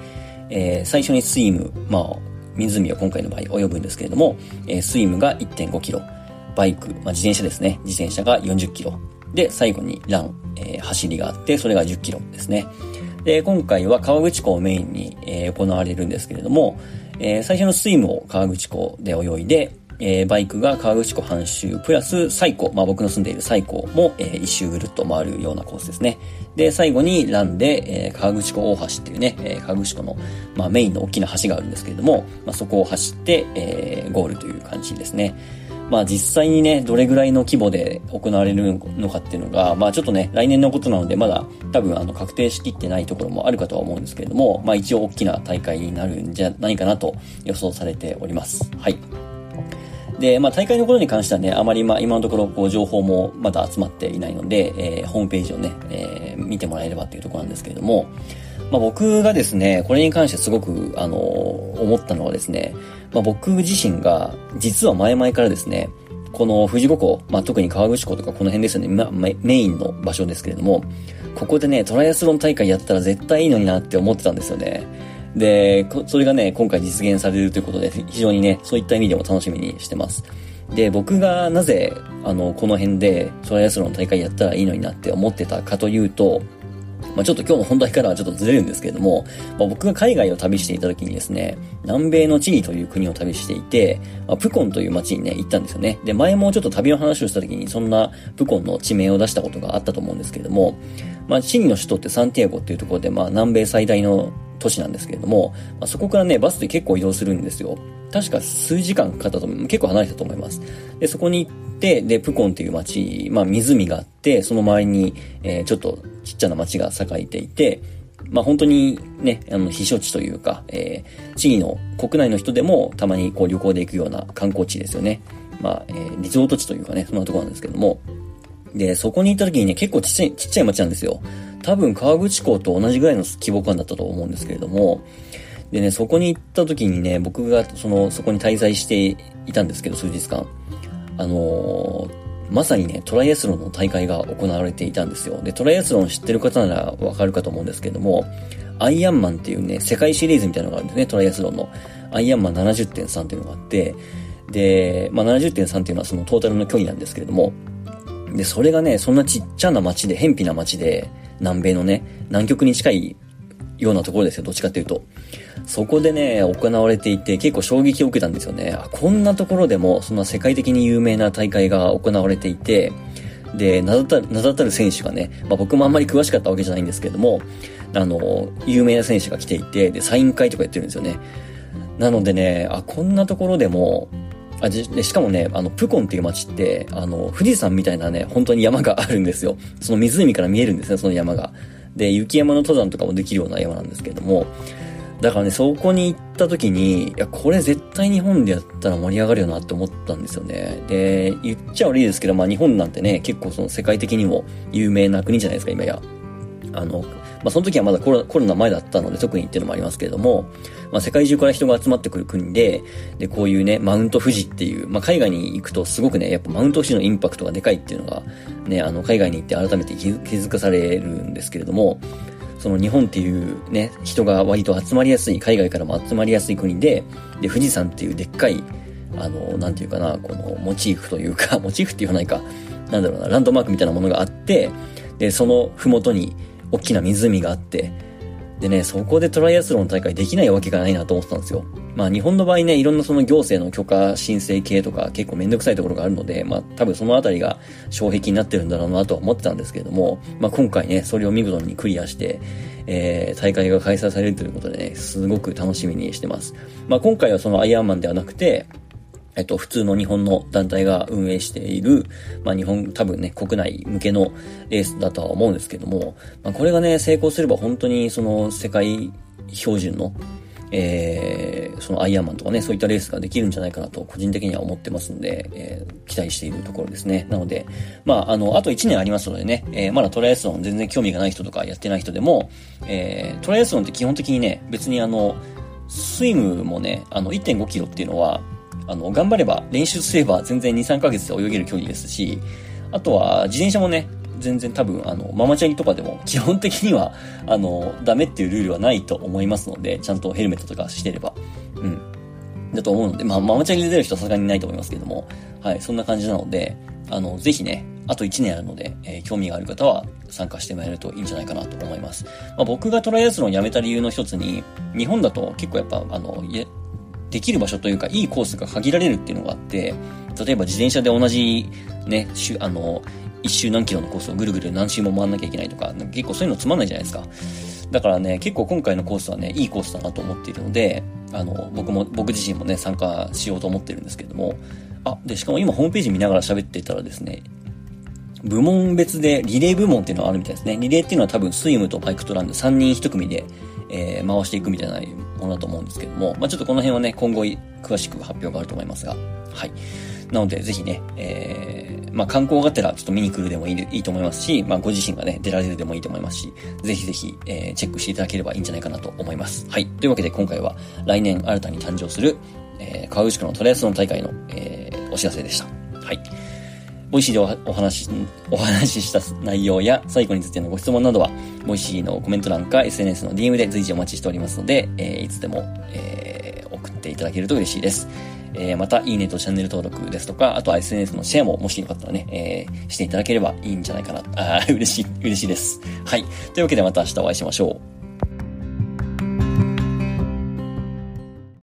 えー、最初にスイム、まあ、湖は今回の場合泳ぐんですけれども、えー、スイムが1.5キロ、バイク、まあ、自転車ですね。自転車が40キロ。で、最後にラン、えー、走りがあって、それが10キロですね。で、今回は川口湖をメインに、えー、行われるんですけれども、えー、最初のスイムを川口湖で泳いで、えー、バイクが川口湖半周、プラス最高、まあ僕の住んでいる最高も、えー、一周ぐるっと回るようなコースですね。で、最後にランで、えー、川口湖大橋っていうね、えー、川口湖の、まあメインの大きな橋があるんですけれども、まあそこを走って、えー、ゴールという感じですね。まあ実際にね、どれぐらいの規模で行われるのかっていうのが、まあちょっとね、来年のことなので、まだ多分あの確定しきってないところもあるかとは思うんですけれども、まあ一応大きな大会になるんじゃないかなと予想されております。はい。で、まあ大会のことに関してはね、あまりまあ今のところこう情報もまだ集まっていないので、えー、ホームページをね、えー、見てもらえればっていうところなんですけれども、まあ僕がですね、これに関してすごく、あの、思ったのはですね、まあ僕自身が、実は前々からですね、この富士五湖、まあ特に川口湖とかこの辺ですよね、ま、メインの場所ですけれども、ここでね、トライアスロン大会やったら絶対いいのになって思ってたんですよね。で、それがね、今回実現されるということで、非常にね、そういった意味でも楽しみにしてます。で、僕がなぜ、あの、この辺でトライアスロン大会やったらいいのになって思ってたかというと、まあ、ちょっと今日の本題からはちょっとずれるんですけれども、まあ、僕が海外を旅していた時にですね、南米のチリという国を旅していて、まあ、プコンという街にね、行ったんですよね。で、前もちょっと旅の話をした時にそんなプコンの地名を出したことがあったと思うんですけれども、まあ、チリの首都ってサンティアゴっていうところで、まあ、南米最大の都市なんですけれども、まあ、そこからね、バスで結構移動するんですよ。確か数時間かかったと思う。結構離れたと思います。で、そこに行って、で、プコンっていう街、まあ湖があって、その周りに、えー、ちょっとちっちゃな街が栄えていて、まあ本当にね、あの、避暑地というか、えー、チリの国内の人でもたまにこう旅行で行くような観光地ですよね。まあ、えー、リゾート地というかね、そんなとこなんですけども。で、そこに行った時にね、結構ちっちゃい、ちっちゃい街なんですよ。多分川口港と同じぐらいの規模感だったと思うんですけれども、でね、そこに行った時にね、僕がその、そこに滞在していたんですけど、数日間。あのー、まさにね、トライアスロンの大会が行われていたんですよ。で、トライアスロン知ってる方ならわかるかと思うんですけども、アイアンマンっていうね、世界シリーズみたいなのがあるんですね、トライアスロンの。アイアンマン70.3っていうのがあって、で、まあ、70.3っていうのはそのトータルの距離なんですけれども、で、それがね、そんなちっちゃな街で、偏僻な街で、南米のね、南極に近いようなところですよ、どっちかっていうと。そこでね、行われていて、結構衝撃を受けたんですよね。こんなところでも、そんな世界的に有名な大会が行われていて、で、名だたる、名だたる選手がね、まあ僕もあんまり詳しかったわけじゃないんですけれども、あの、有名な選手が来ていて、で、サイン会とかやってるんですよね。なのでね、あ、こんなところでも、あでしかもね、あの、プコンっていう街って、あの、富士山みたいなね、本当に山があるんですよ。その湖から見えるんですね、その山が。で、雪山の登山とかもできるような山なんですけども、だからね、そこに行った時に、いや、これ絶対日本でやったら盛り上がるよなって思ったんですよね。で、言っちゃ悪いですけど、まあ日本なんてね、結構その世界的にも有名な国じゃないですか、今や。あの、まあその時はまだコロコロナ前だったので特にっていうのもありますけれども、まあ世界中から人が集まってくる国で、で、こういうね、マウント富士っていう、まあ海外に行くとすごくね、やっぱマウント富士のインパクトがでかいっていうのが、ね、あの、海外に行って改めて気づかされるんですけれども、その日本っていうね、人が割と集まりやすい、海外からも集まりやすい国で、で、富士山っていうでっかい、あの、なんていうかな、このモチーフというか、モチーフって言わないか、なんだろうな、ランドマークみたいなものがあって、で、その麓に大きな湖があって、でね、そこでトライアスロン大会できないわけがないなと思ってたんですよ。まあ日本の場合ね、いろんなその行政の許可申請系とか結構めんどくさいところがあるので、まあ多分そのあたりが障壁になってるんだろうなとは思ってたんですけれども、まあ今回ね、それを見事にクリアして、えー、大会が開催されるということでね、すごく楽しみにしてます。まあ今回はそのアイアンマンではなくて、えっと、普通の日本の団体が運営している、まあ日本、多分ね、国内向けのレースだとは思うんですけども、まあこれがね、成功すれば本当にその世界標準の、えー、そのアイアンマンとかね、そういったレースができるんじゃないかなと個人的には思ってますので、えー、期待しているところですね。なので、まあ、あの、あと1年ありますのでね、えー、まだトライアスロン全然興味がない人とかやってない人でも、えー、トライアスロンって基本的にね、別にあの、スイムもね、あの、1.5キロっていうのは、あの、頑張れば、練習すれば全然2、3ヶ月で泳げる距離ですし、あとは、自転車もね、全然多分、あの、ママチャリとかでも、基本的には、あの、ダメっていうルールはないと思いますので、ちゃんとヘルメットとかしてれば。うん。だと思うので、まあ、ママチャリで出る人はさすがにないと思いますけども、はい、そんな感じなので、あの、ぜひね、あと1年あるので、えー、興味がある方は参加してもらえるといいんじゃないかなと思います。まあ、僕がトライアスロンをやめた理由の一つに、日本だと結構やっぱ、あの、できる場所というか、いいコースが限られるっていうのがあって、例えば自転車で同じね、あの、一周何キロのコースをぐるぐる何周も回んなきゃいけないとか、結構そういうのつまんないじゃないですか。だからね、結構今回のコースはね、いいコースだなと思っているので、あの、僕も、僕自身もね、参加しようと思ってるんですけども、あ、で、しかも今ホームページ見ながら喋ってたらですね、部門別でリレー部門っていうのがあるみたいですね。リレーっていうのは多分スイムとバイクとランで3人1組で、えー、回していくみたいなものだと思うんですけども、まあちょっとこの辺はね、今後詳しく発表があると思いますが、はい。なので、ぜひね、えー、まあ、観光がてらちょっと見に来るでもいいいいと思いますし、まあ、ご自身がね、出られるでもいいと思いますし、ぜひぜひ、えー、チェックしていただければいいんじゃないかなと思います。はい。というわけで、今回は来年新たに誕生する、えー、川口区のトレアスロン大会の、えー、お知らせでした。はい。 Voicy でお話し、お話しした内容や最後についてのご質問などは、 Voicy のコメント欄か SNS の DM で随時お待ちしておりますので、えー、いつでも、えー、送っていただけると嬉しいです。えー、また、いいねとチャンネル登録ですとか、あとは SNS のシェアももしよかったらね、えー、していただければいいんじゃないかな。あ嬉しい、嬉しいです。はい。というわけでまた明日お会いしましょう。